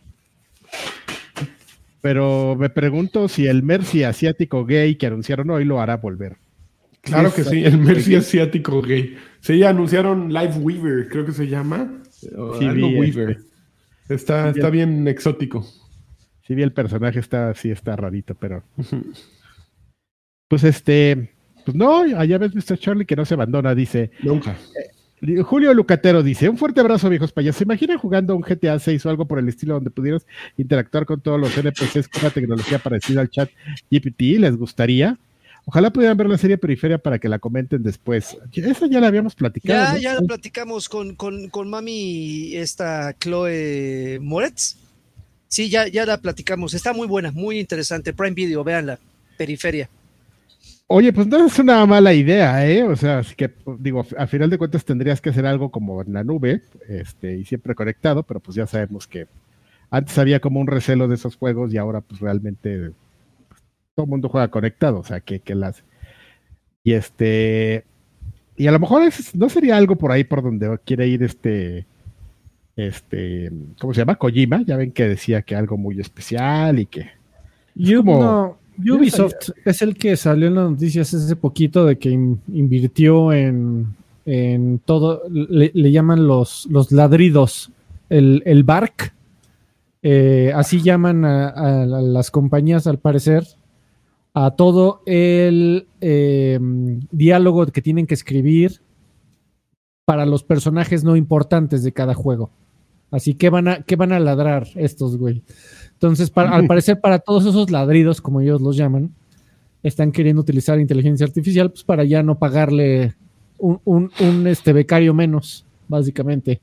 Pero me pregunto si el Mercy asiático gay que anunciaron hoy lo hará volver. Claro que sí, el Mercy asiático gay. Sí, anunciaron Live Weaver, creo que se llama. Sí, algo Weaver. Está, está bien exótico. Sí, vi el personaje, está, sí está rarito, pero. Pues este. Pues no, allá ves Mr. Charlie que no se abandona, dice. Nunca. Eh, Julio Lucatero dice: Un fuerte abrazo, viejos payasos. ¿Se imaginan jugando un GTA 6 o algo por el estilo donde pudieras interactuar con todos los NPCs con una tecnología parecida al chat GPT? ¿Les gustaría? Ojalá pudieran ver la serie Periferia para que la comenten después. Esa ya la habíamos platicado. Ya, ya la platicamos con, con, con mami, esta Chloe Moretz. Sí, ya, ya la platicamos. Está muy buena, muy interesante. Prime Video, véanla. Periferia. Oye, pues no es una mala idea, ¿eh? O sea, así que, digo, a final de cuentas tendrías que hacer algo como en la nube, este, y siempre conectado, pero pues ya sabemos que antes había como un recelo de esos juegos y ahora pues realmente todo el mundo juega conectado, o sea, que, que las... Y este... Y a lo mejor no sería algo por ahí por donde quiere ir este... Este... ¿Cómo se llama? Kojima. Ya ven que decía que algo muy especial y que... No, Ubisoft es el que salió en las noticias hace poquito de que invirtió en, en todo, le, llaman los, los ladridos, el, el BARC, eh, así llaman a, a, las compañías al parecer, a todo el eh, diálogo que tienen que escribir para los personajes no importantes de cada juego. Así que van a, ¿qué van a ladrar estos, güey? Entonces, al parecer, para todos esos ladridos, como ellos los llaman, están queriendo utilizar inteligencia artificial pues, para ya no pagarle un, un, un este, becario menos, básicamente.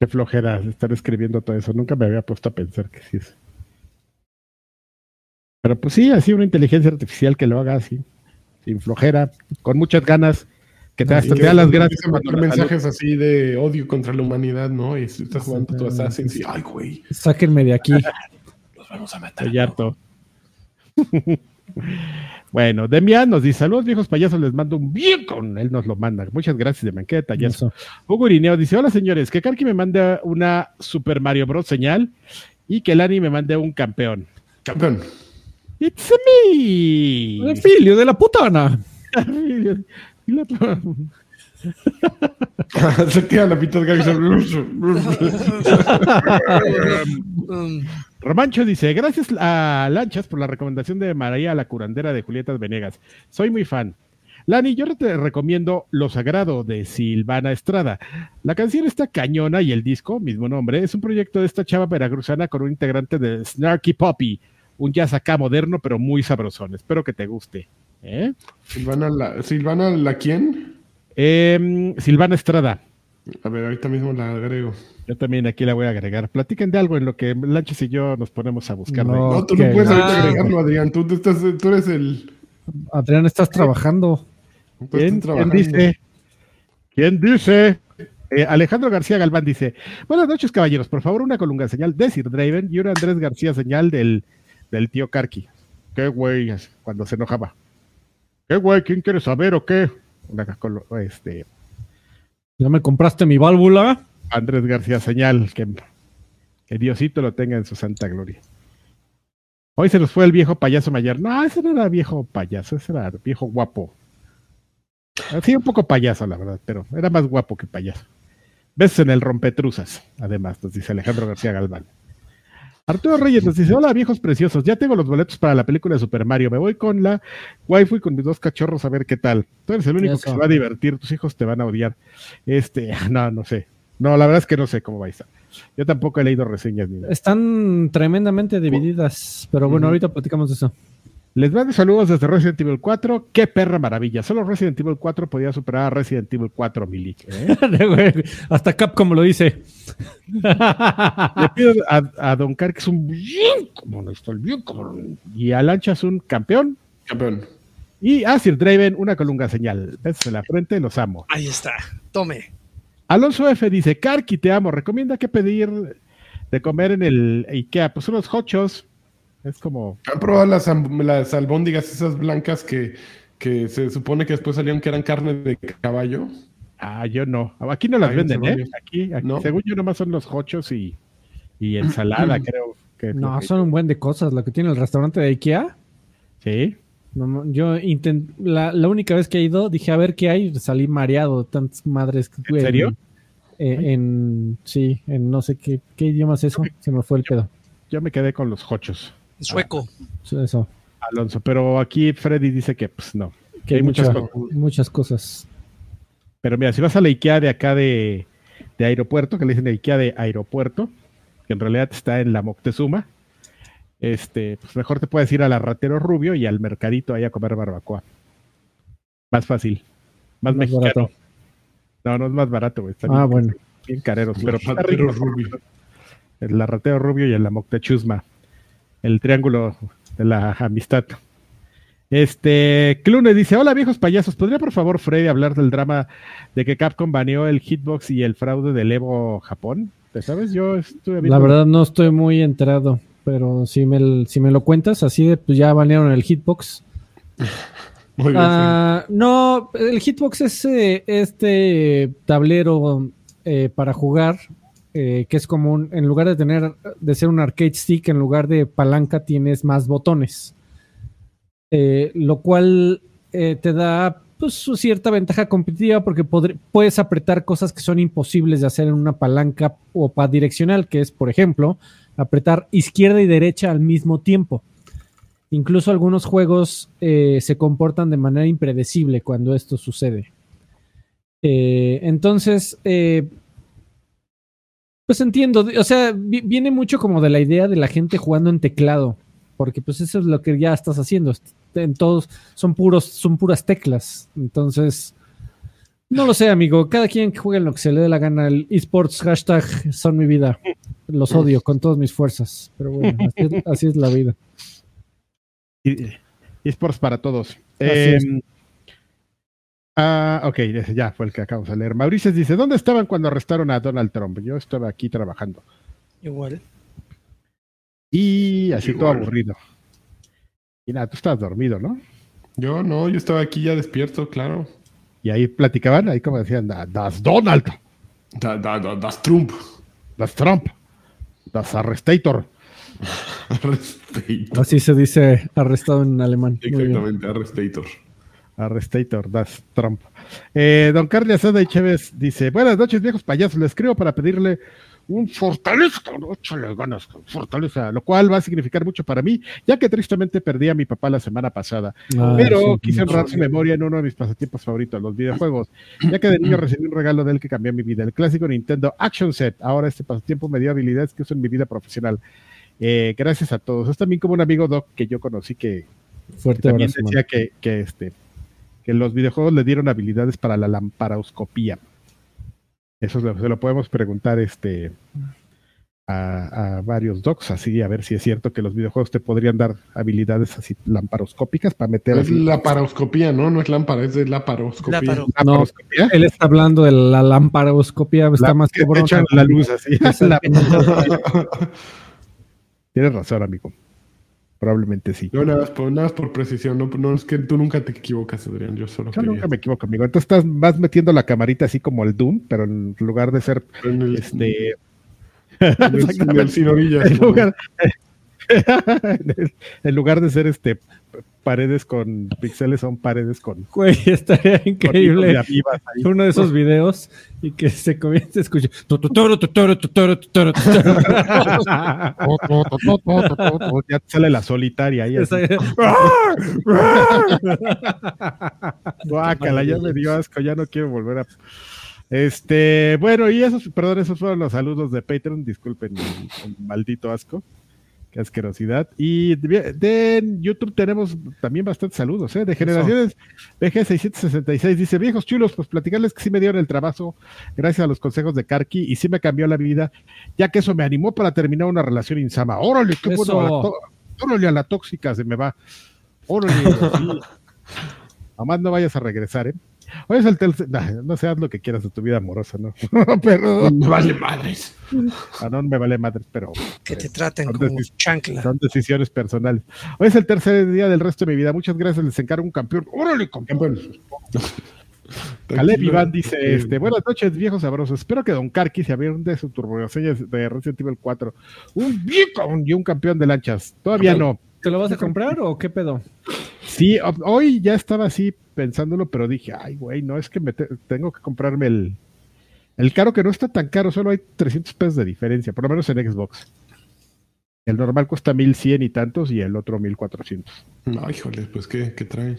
Qué flojera estar escribiendo todo eso. Nunca me había puesto a pensar que sí es. Pero pues sí, así una inteligencia artificial que lo haga así, sin flojera, con muchas ganas, que te, hasta te da las gracias. mandar mensajes así de odio contra la humanidad, ¿no? Y si estás jugando tu Assassin's y, ay, güey. Sáquenme de aquí. Los vamos a matar. ¿no? bueno, Demian nos dice: Saludos, viejos payasos, les mando un bien con él, nos lo manda. Muchas gracias, Demian, qué detallazo. Hugo Irineo dice: Hola, señores, que Karki me mande una Super Mario Bros. señal y que Lani me mande un campeón. Campeón. It's me. El filio de la putana. Se queda la mitad Romancho dice: Gracias a Lanchas por la recomendación de María la curandera de Julietas Venegas. Soy muy fan. Lani, yo te recomiendo Lo Sagrado de Silvana Estrada. La canción está cañona y el disco, mismo nombre, es un proyecto de esta chava veracruzana con un integrante de Snarky Poppy un jazz acá moderno, pero muy sabrosón. Espero que te guste. ¿Eh? Silvana, la, ¿Silvana la quién? Em, Silvana Estrada. A ver, ahorita mismo la agrego. Yo también aquí la voy a agregar. Platiquen de algo en lo que Lanches y yo nos ponemos a buscar. No, tú no puedes ahorita agregarlo, Adrián. Tú, estás, tú eres el. Adrián, estás trabajando. ¿Quién, dice? ¿Quién dice? Eh, Alejandro García Galván dice: Buenas noches, caballeros. Por favor, una colunga señal de Sir Draven y una Andrés García señal del del tío Karki. ¿Qué güey? Cuando se enojaba. ¿Qué güey? ¿Quién quiere saber o qué? Este, ¿Ya me compraste mi válvula? Andrés García Señal, que, que Diosito lo tenga en su santa gloria. Hoy se nos fue el viejo payaso mayor. No, ese no era viejo payaso, ese era viejo guapo. Sí, un poco payaso, la verdad, pero era más guapo que payaso. Ves en el rompetruzas, además, nos dice Alejandro García Galván. Arturo Reyes nos dice, hola viejos preciosos, ya tengo los boletos para la película de Super Mario, me voy con la waifu y con mis dos cachorros a ver qué tal. Tú eres el único que se va a divertir, tus hijos te van a odiar. Este, no, no sé. No, la verdad es que no sé cómo va a estar. Yo tampoco he leído reseñas. Ni Están tremendamente divididas, pero bueno, ahorita platicamos de eso. Les mando saludos desde Resident Evil 4. Qué perra maravilla. Solo Resident Evil 4 podía superar a Resident Evil 4 Milik. ¿eh? Hasta Capcom lo dice. Le pido a, Don Car que es un bien como no estoy bien como y a Lancha es un campeón. Campeón. Y a Sir Draven una colunga señal. Besos en la frente, los amo. Ahí está. Tome. Alonso F dice, Karki, te amo. Recomienda qué pedir de comer en el IKEA. Pues unos hochos es como. ¿Han probado las, las albóndigas esas blancas que, que se supone que después salieron que eran carne de caballo? Ah, yo no. Aquí no las venden, ¿eh? Aquí, según yo, nomás son los hochos y, y ensalada, creo. Que no, son un buen de cosas. Lo que tiene el restaurante de Ikea. Sí. yo intenté. La, la, única vez que he ido, dije a ver qué hay. Salí mareado. Tantas madres. que ¿En serio? En, sí, en no sé qué, qué idioma es eso. Se me fue el pedo. Yo me quedé con los hochos. Sueco. Eso. Alonso, pero aquí Freddy dice que pues no. Que hay muchas, cosas. muchas cosas. Pero mira, si vas a la IKEA de acá de, de aeropuerto, que le dicen IKEA de aeropuerto, que en realidad está en la Moctezuma, este, pues mejor te puedes ir al arratero rubio y al mercadito ahí a comer barbacoa. Más fácil. Más, Más mexicano. barato. No, no es más barato, güey. Ah, bien, bueno. bien careros. Pero rateros rico. rubio. El arratero rubio y el la Moctezuma. El triángulo de la amistad. Este, Clune dice, hola viejos payasos, ¿podría por favor Freddy hablar del drama de que Capcom baneó el hitbox y el fraude del Evo Japón? ¿Te sabes? Yo estuve La verdad no estoy muy enterado, pero si me, si me lo cuentas, así de, pues ya banearon el hitbox. Muy bien, Ah, no, el hitbox es eh, este tablero eh, para jugar, eh, que es como un- en lugar de tener, de ser un arcade stick, en lugar de palanca tienes más botones. Eh, lo cual eh, te da pues, cierta ventaja competitiva porque puedes apretar cosas que son imposibles de hacer en una palanca o pad direccional, que es, por ejemplo, apretar izquierda y derecha al mismo tiempo. Incluso algunos juegos se comportan de manera impredecible cuando esto sucede. Entonces, pues entiendo, o sea, vi- viene mucho como de la idea de la gente jugando en teclado, porque pues eso es lo que ya estás haciendo. En todos son puros, son puras teclas. Entonces, no lo sé, amigo. Cada quien que juegue en lo que se le dé la gana. El esports hashtag son mi vida. Los odio con todas mis fuerzas. Pero bueno, así es, así es la vida. ESports para todos. Eh, es. Ah, ok, ya fue el que acabamos de leer. Mauricio dice, ¿dónde estaban cuando arrestaron a Donald Trump? Yo estaba aquí trabajando. Igual. Y así todo aburrido. Y nada, tú estabas dormido, ¿no? Yo no, yo estaba aquí ya despierto, claro. Y ahí platicaban, ahí como decían, "Da- das Donald, Da, da, da, das Trump. das Trump, das Arrestator. Arrestator. Así se dice arrestado en alemán. Exactamente, Arrestator. Arrestator, das Trump. Eh, don Carlos Asada y Chévez dice, buenas noches viejos payasos, les escribo para pedirle un fortaleza, cabrón, échale ganas, fortaleza, lo cual va a significar mucho para mí, ya que tristemente perdí a mi papá la semana pasada. Ah, Pero sí, quise honrar su memoria en uno de mis pasatiempos favoritos, los videojuegos, ya que de niño recibí un regalo de él que cambió mi vida, el clásico Nintendo Action Set. Ahora este pasatiempo me dio habilidades que uso en mi vida profesional. Eh, gracias a todos. Es también como un amigo Doc que yo conocí que, que Fuerte también abrazo. decía que, que, este, que los videojuegos le dieron habilidades para la lamparoscopía. Eso se lo podemos preguntar este, a, a varios docs, así a ver si es cierto que los videojuegos te podrían dar habilidades así lamparoscópicas para meter Es así la paroscopía, ¿no? No es lámpara, es de la paroscopía. Láparo. lamparoscopía. Él está hablando de la lamparoscopia, está La- más que echan la luz así. La-. Tienes razón, amigo. Probablemente sí. Yo nada más por, nada más por precisión, no, no es que tú nunca te equivocas, Adrián. Yo solo Yo quería. nunca me equivoco, amigo. Entonces estás vas metiendo la camarita así como el Doom, pero en lugar de ser En el, este en el- en el sin orillas. en como- lugar, en lugar de ser este paredes con píxeles son paredes con, Güey, estaría increíble. de uno de esos videos y que se comience a escuchar. ya te sale la solitaria ahí. Guácala, ya me dio asco, ya no quiero volver a. Este, bueno, y esos, perdón, esos fueron los saludos de Patreon, disculpen el maldito asco, qué asquerosidad. Y de, de YouTube tenemos también bastantes saludos, ¿eh? De generaciones BG666 dice, viejos chulos, pues platicarles que sí me dieron el trabajo gracias a los consejos de Karki y sí me cambió la vida, ya que eso me animó para terminar una relación insama. Órale, qué Eso. bueno, a órale a la tóxica se me va. Órale. Nomás no vayas a regresar, ¿eh? Hoy es el tercer, nah, no seas lo que quieras de tu vida amorosa, ¿no? pero, Me vale madres. ah, no me vale madre, pero Que te traten Son como chancla. son decisiones personales. Hoy es el tercer día del resto de mi vida. Muchas gracias, les encargo un campeón. ¡Órale, campeón! Caleb. Iván dice, este, buenas noches, viejos sabrosos. Espero que Don Karki se aviente su turboreseña de Resident Evil 4. Un viejo y un campeón de lanchas. Todavía no. ¿Te lo vas a comprar o qué pedo? Sí, ho- hoy ya estaba así pensándolo, pero dije, ay, güey, no, es que me te- tengo que comprarme el, el caro que no está tan caro, solo hay 300 pesos de diferencia, por lo menos en Xbox. El normal cuesta 1100 y tantos y el otro 1400. No, híjole, pues ¿qué, qué trae?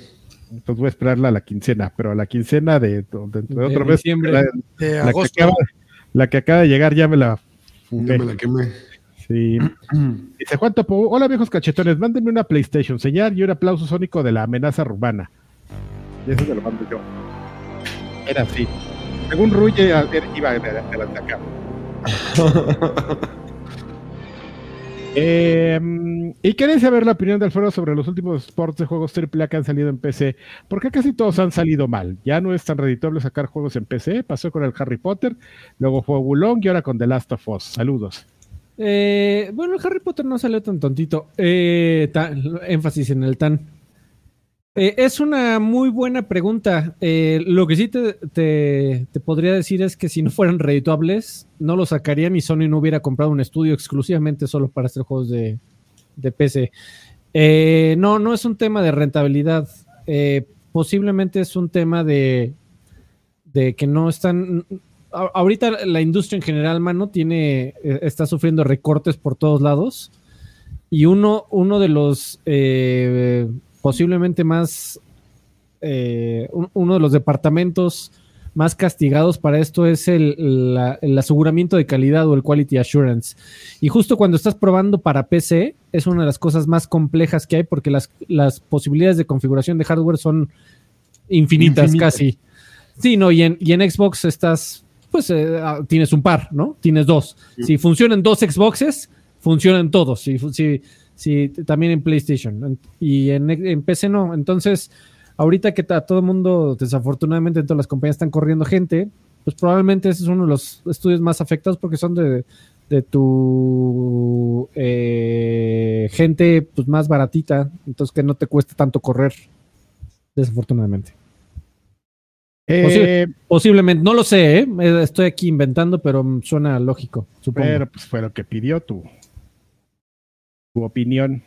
Entonces voy a esperarla a la quincena, pero a la quincena de, de, de De otro mes, diciembre. la, De la que acaba, la que acaba de llegar ya me la Ya me la quemé. Sí. Dice Juan Topo, hola viejos cachetones, mándenme una PlayStation, señal y un aplauso sónico de la amenaza rumana. Y eso se lo mando yo. Era así. Según Ruye, iba de, de la de acá. Eh, y queréis saber la opinión del foro sobre los últimos sports de juegos AAA que han salido en PC. Porque casi todos han salido mal. Ya no es tan redituable sacar juegos en PC. Pasó con el Harry Potter, luego fue Wulong y ahora con The Last of Us. Saludos. Eh, bueno, el Harry Potter no salió tan tontito. Eh, tan- énfasis en el tan. Eh, es una muy buena pregunta. Eh, lo que sí te, te- podría decir es que si no fueran redituables, no lo sacarían y Sony no hubiera comprado un estudio exclusivamente solo para hacer juegos de, de PC. Eh, no, no es un tema de rentabilidad. Posiblemente es un tema de, de que no están. Ahorita la industria en general, mano, tiene, está sufriendo recortes por todos lados. Y uno, uno de los posiblemente más, eh, un- uno de los departamentos más castigados para esto es el, la- el aseguramiento de calidad o el quality assurance. Y justo cuando estás probando para PC, es una de las cosas más complejas que hay porque las, las posibilidades de configuración de hardware son infinitas, Infinitas. casi. Sí, no, y en, y en Xbox estás, pues eh, ah, tienes un par, ¿no? Tienes dos. Si funcionan dos Xboxes, funcionan todos. Si, si, si- también en PlayStation. Y en, en PC no. Entonces, ahorita que ta- todo el mundo, desafortunadamente, en todas las compañías están corriendo gente, pues probablemente ese es uno de los estudios más afectados porque son de, de tu eh, gente pues más baratita, entonces que no te cueste tanto correr, desafortunadamente. Eh, Posiblemente, no lo sé, ¿eh? Estoy aquí inventando, pero suena lógico, supongo. Pero pues fue lo que pidió tu, tu opinión.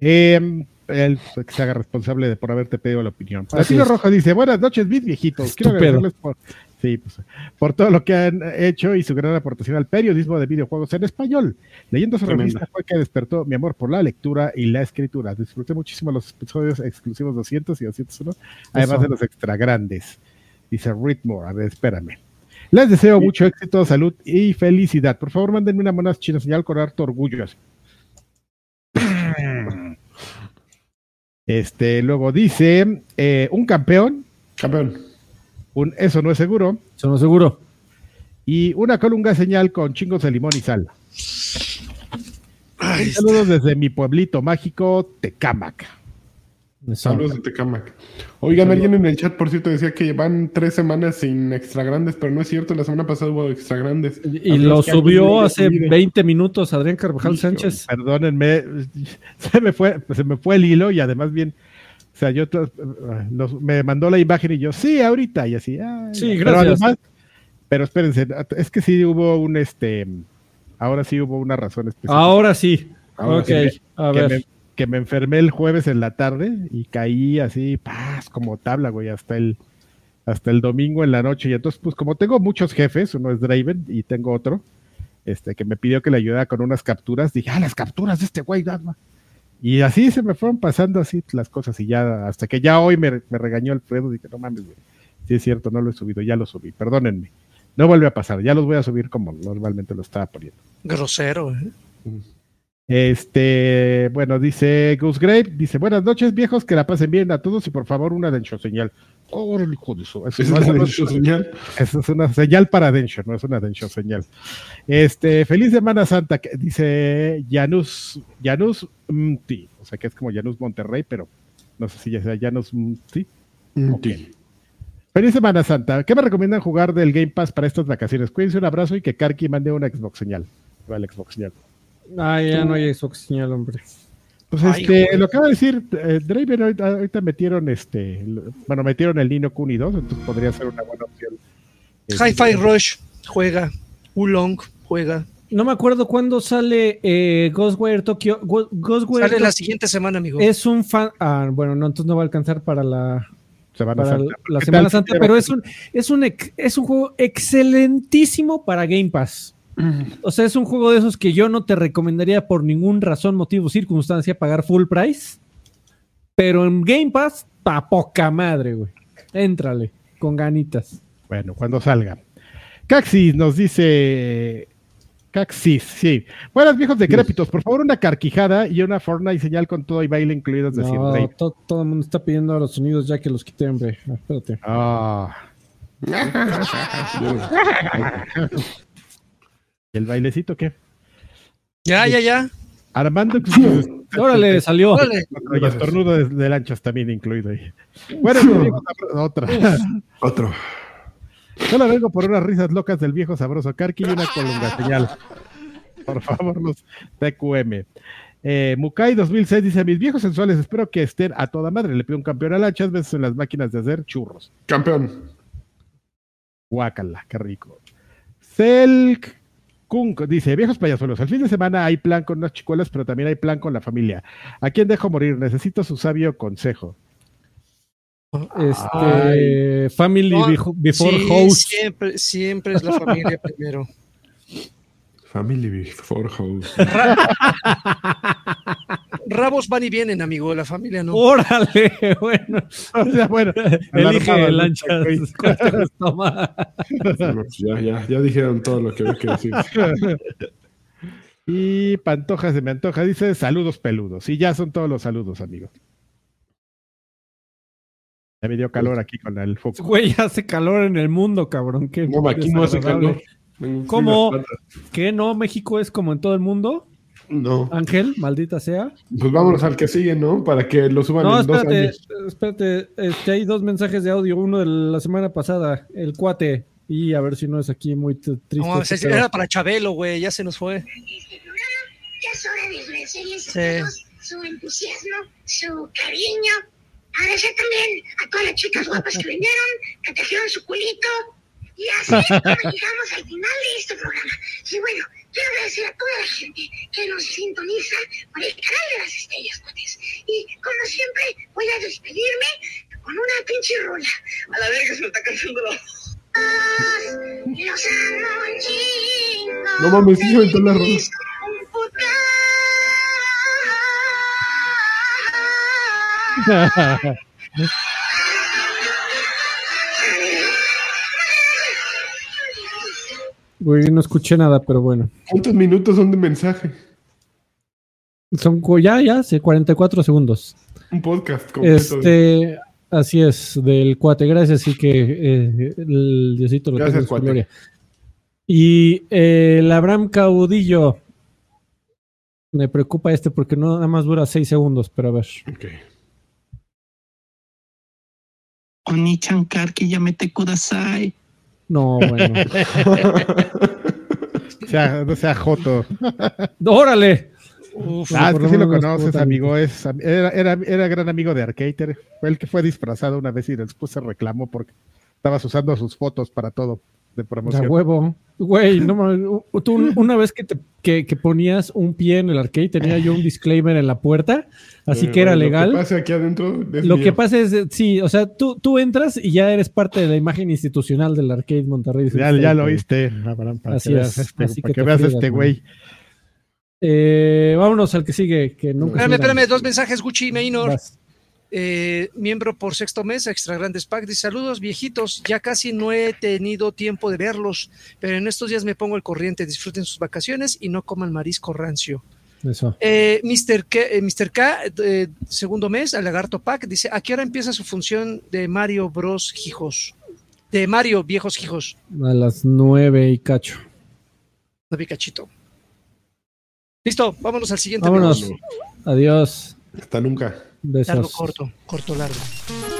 Eh, él que se haga responsable de por haberte pedido la opinión. Es. Rojo dice, buenas noches, mis viejitos. Quiero agradecerles por, sí, pues, por todo lo que han hecho y su gran aportación al periodismo de videojuegos en español. Leyendo su Tremenda. revista fue que despertó mi amor por la lectura y la escritura. Disfruté muchísimo los episodios exclusivos 200 y 201, además Eso. de los extra grandes. Dice Ritmore, a ver, espérame. Les deseo mucho éxito, salud y felicidad. Por favor, mándenme una mona china señal con harto orgullo. Este, luego dice, eh, un campeón, Campeón. un eso no es seguro, Eso no seguro. y una colunga señal con chingos de limón y sal. Ay, Saludos desde mi pueblito mágico, Tecámac. Saludos de Tecamac. Oigan, alguien en el chat, por cierto, decía que van tres semanas sin extra grandes, pero no es cierto, la semana pasada hubo extra grandes. Y lo subió hace subido. 20 minutos Adrián Carvajal Hijo, Sánchez. Perdónenme, se me fue, se me fue el hilo y además bien, o sea, yo me mandó la imagen y yo, sí, ahorita, y así, ay, Sí, pero gracias. además- pero espérense, es que sí hubo un, este, ahora sí hubo una razón específica. Ahora sí. Ahora ok, sí, a que ver. me, que me enfermé el jueves en la tarde y caí así, paz, como tabla, güey, hasta el, hasta el domingo en la noche. Y entonces, pues como tengo muchos jefes, uno es Draven y tengo otro, este, que me pidió que le ayudara con unas capturas, dije, ah, las capturas de este güey. Y así se me fueron pasando así las cosas y ya, hasta que ya hoy me, me regañó Alfredo, dije, no mames, güey, sí es cierto, no lo he subido, ya lo subí, perdónenme. No vuelve a pasar, ya los voy a subir como normalmente lo estaba poniendo. grosero, ¿eh? Este, bueno, dice Goose Grave, dice, buenas noches, viejos, que la pasen bien a todos y por favor una Densho señal. Oh, hijo de eso. Es es- la no de es- su señal. eso es una señal para Densho, no es una Densho señal. Este, feliz Semana Santa, que dice Janus, Janus Mti, o sea que es como Janus Monterrey, pero no sé si ya sea Janus Mti. Feliz Semana Santa. ¿Qué me recomiendan jugar del Game Pass para estas vacaciones? Cuídense un abrazo y que Karki mande una Xbox señal. Vale, Xbox señal. Ah, ya no hay señal, hombre. Pues Ay, este, güey. lo acaba de decir, eh, Draven ahorita, ahorita metieron este, bueno, metieron el Nino Kuni 2, entonces podría ser una buena opción. Este, Hi-Fi Rush juega. Ulong juega. No me acuerdo cuándo sale eh, Ghostwire Tokyo. Ghostwire Sale la siguiente semana, amigo. es un fan. Ah, bueno, no, entonces no va a alcanzar para la, Semana para Santa. la ¿Qué Semana Santa, pero es un, es un ex- es un juego excelentísimo para Game Pass. O sea, es un juego de esos que yo no te recomendaría por ningún razón, motivo, circunstancia pagar full price. Pero en Game Pass, pa' poca madre, güey. Éntrale, con ganitas. Bueno, cuando salga. Caxis nos dice. Caxis, sí. Buenas viejos decrépitos, por favor, una carquijada y una Fortnite señal con todo y baile incluidos de No, Rey. to- todo el mundo está pidiendo a los sonidos ya que los quité, hombre. Ah, Espérate. Ah, ¿y el bailecito qué? Ya, ya, ya. Armando. Órale, salió. Órale. Y estornudo de, de lanchas también incluido ahí. Bueno, otra. Otro. Solo vengo por unas risas locas del viejo sabroso Karki y una colunga señal. Por favor, los TQM. Eh, Mukai 2006 dice: Mis viejos sensuales, espero que estén a toda madre. Le pido un campeón a lanchas, veces en las máquinas de hacer churros. Campeón. Guácala, qué rico. Selk Kunk dice: Viejos payasuelos, al fin de semana hay plan con unas chicuelas, pero también hay plan con la familia. ¿A quién dejo morir? Necesito su sabio consejo. Este, Family No, Before Sí, House. Siempre, siempre es la familia primero. Family Before House. Rabos van y vienen, amigo, la familia no. Órale, bueno. O sea, bueno, Elige lanchas. pues ya, ya, ya dijeron todo lo que había que decir. Y Pantoja se me antoja, dice saludos peludos. Y ya son todos los saludos, amigos. Ya me dio calor aquí con el foco. Güey, hace calor en el mundo, cabrón. Qué No, aquí no hace calor. ¿Cómo? ¿Qué no? ¿México es como en todo el mundo? No. Ángel, maldita sea. Pues vámonos al que sigue, ¿no? Para que lo suban No, en dos espérate, años. espérate. Este, hay dos mensajes de audio. Uno de la semana pasada, el cuate. Y a ver si no es aquí muy triste. No, pero- era para Chabelo, güey, ya se nos fue. este programa, ya es hora de agradecerles a Sí. todos su entusiasmo, su cariño. Agradecer también a todas las chicas guapas que vinieron, que trajeron su culito. Y así llegamos al final de este programa. Y bueno, quiero agradecer a toda la gente que nos sintoniza por el canal de las estrellas, cuates. Y como siempre, voy a despedirme con una pinche rola. A la verga se me está cansando la Los. No mames, sí aventó la rola. Güey, no escuché nada, pero bueno. ¿Cuántos minutos son de mensaje? Son ya, ya, hace 44 segundos. Un podcast completo. Este, así es, del cuate, gracias y que eh, el Diosito lo Gracias, tenga en su cuate. gloria. Y eh, el Abraham Caudillo, me preocupa este porque no nada más dura 6 segundos, pero a ver. Ok. Oni-chan Karki yamete kudasai. No, bueno. sea, no sea Joto. ¡Órale! Uf, Ah, es que lo sí lo conoces, amigo. Es, era, era, era gran amigo de Arcater. Fue el que fue disfrazado una vez y después se reclamó porque estabas usando sus fotos para todo de promoción. huevo. Güey, no tú una vez que, te, que, que ponías un pie en el arcade, tenía yo un disclaimer en la puerta, así Eh, que era Lo legal. que pasa aquí adentro es Lo mío. que pasa es, sí, o sea, tú, tú entras y ya eres parte de la imagen institucional del Arcade Monterrey. Ya, ya lo oíste, Abraham, para Así que veas, es, este, así para que que veas este güey. Eh, vámonos al que sigue, que nunca. Espérame, espérame, dos mensajes, Gucci Maynor. Vas. Eh, miembro por sexto mes, Extra Grandes Pack. Dice, saludos viejitos, ya casi no he tenido tiempo de verlos, pero en estos días me pongo el corriente, disfruten sus vacaciones y no coman marisco rancio. Eso. Eh, Mr. K, eh, Mr. K eh, segundo mes, al Lagarto Pack, dice, ¿a qué hora empieza su función de Mario Bros. Hijos? De Mario Viejos Hijos. A las nueve y cacho. No vi cachito. Listo, vámonos al siguiente. Vámonos. Adiós. Hasta nunca. Besos. Largo, corto, corto, largo.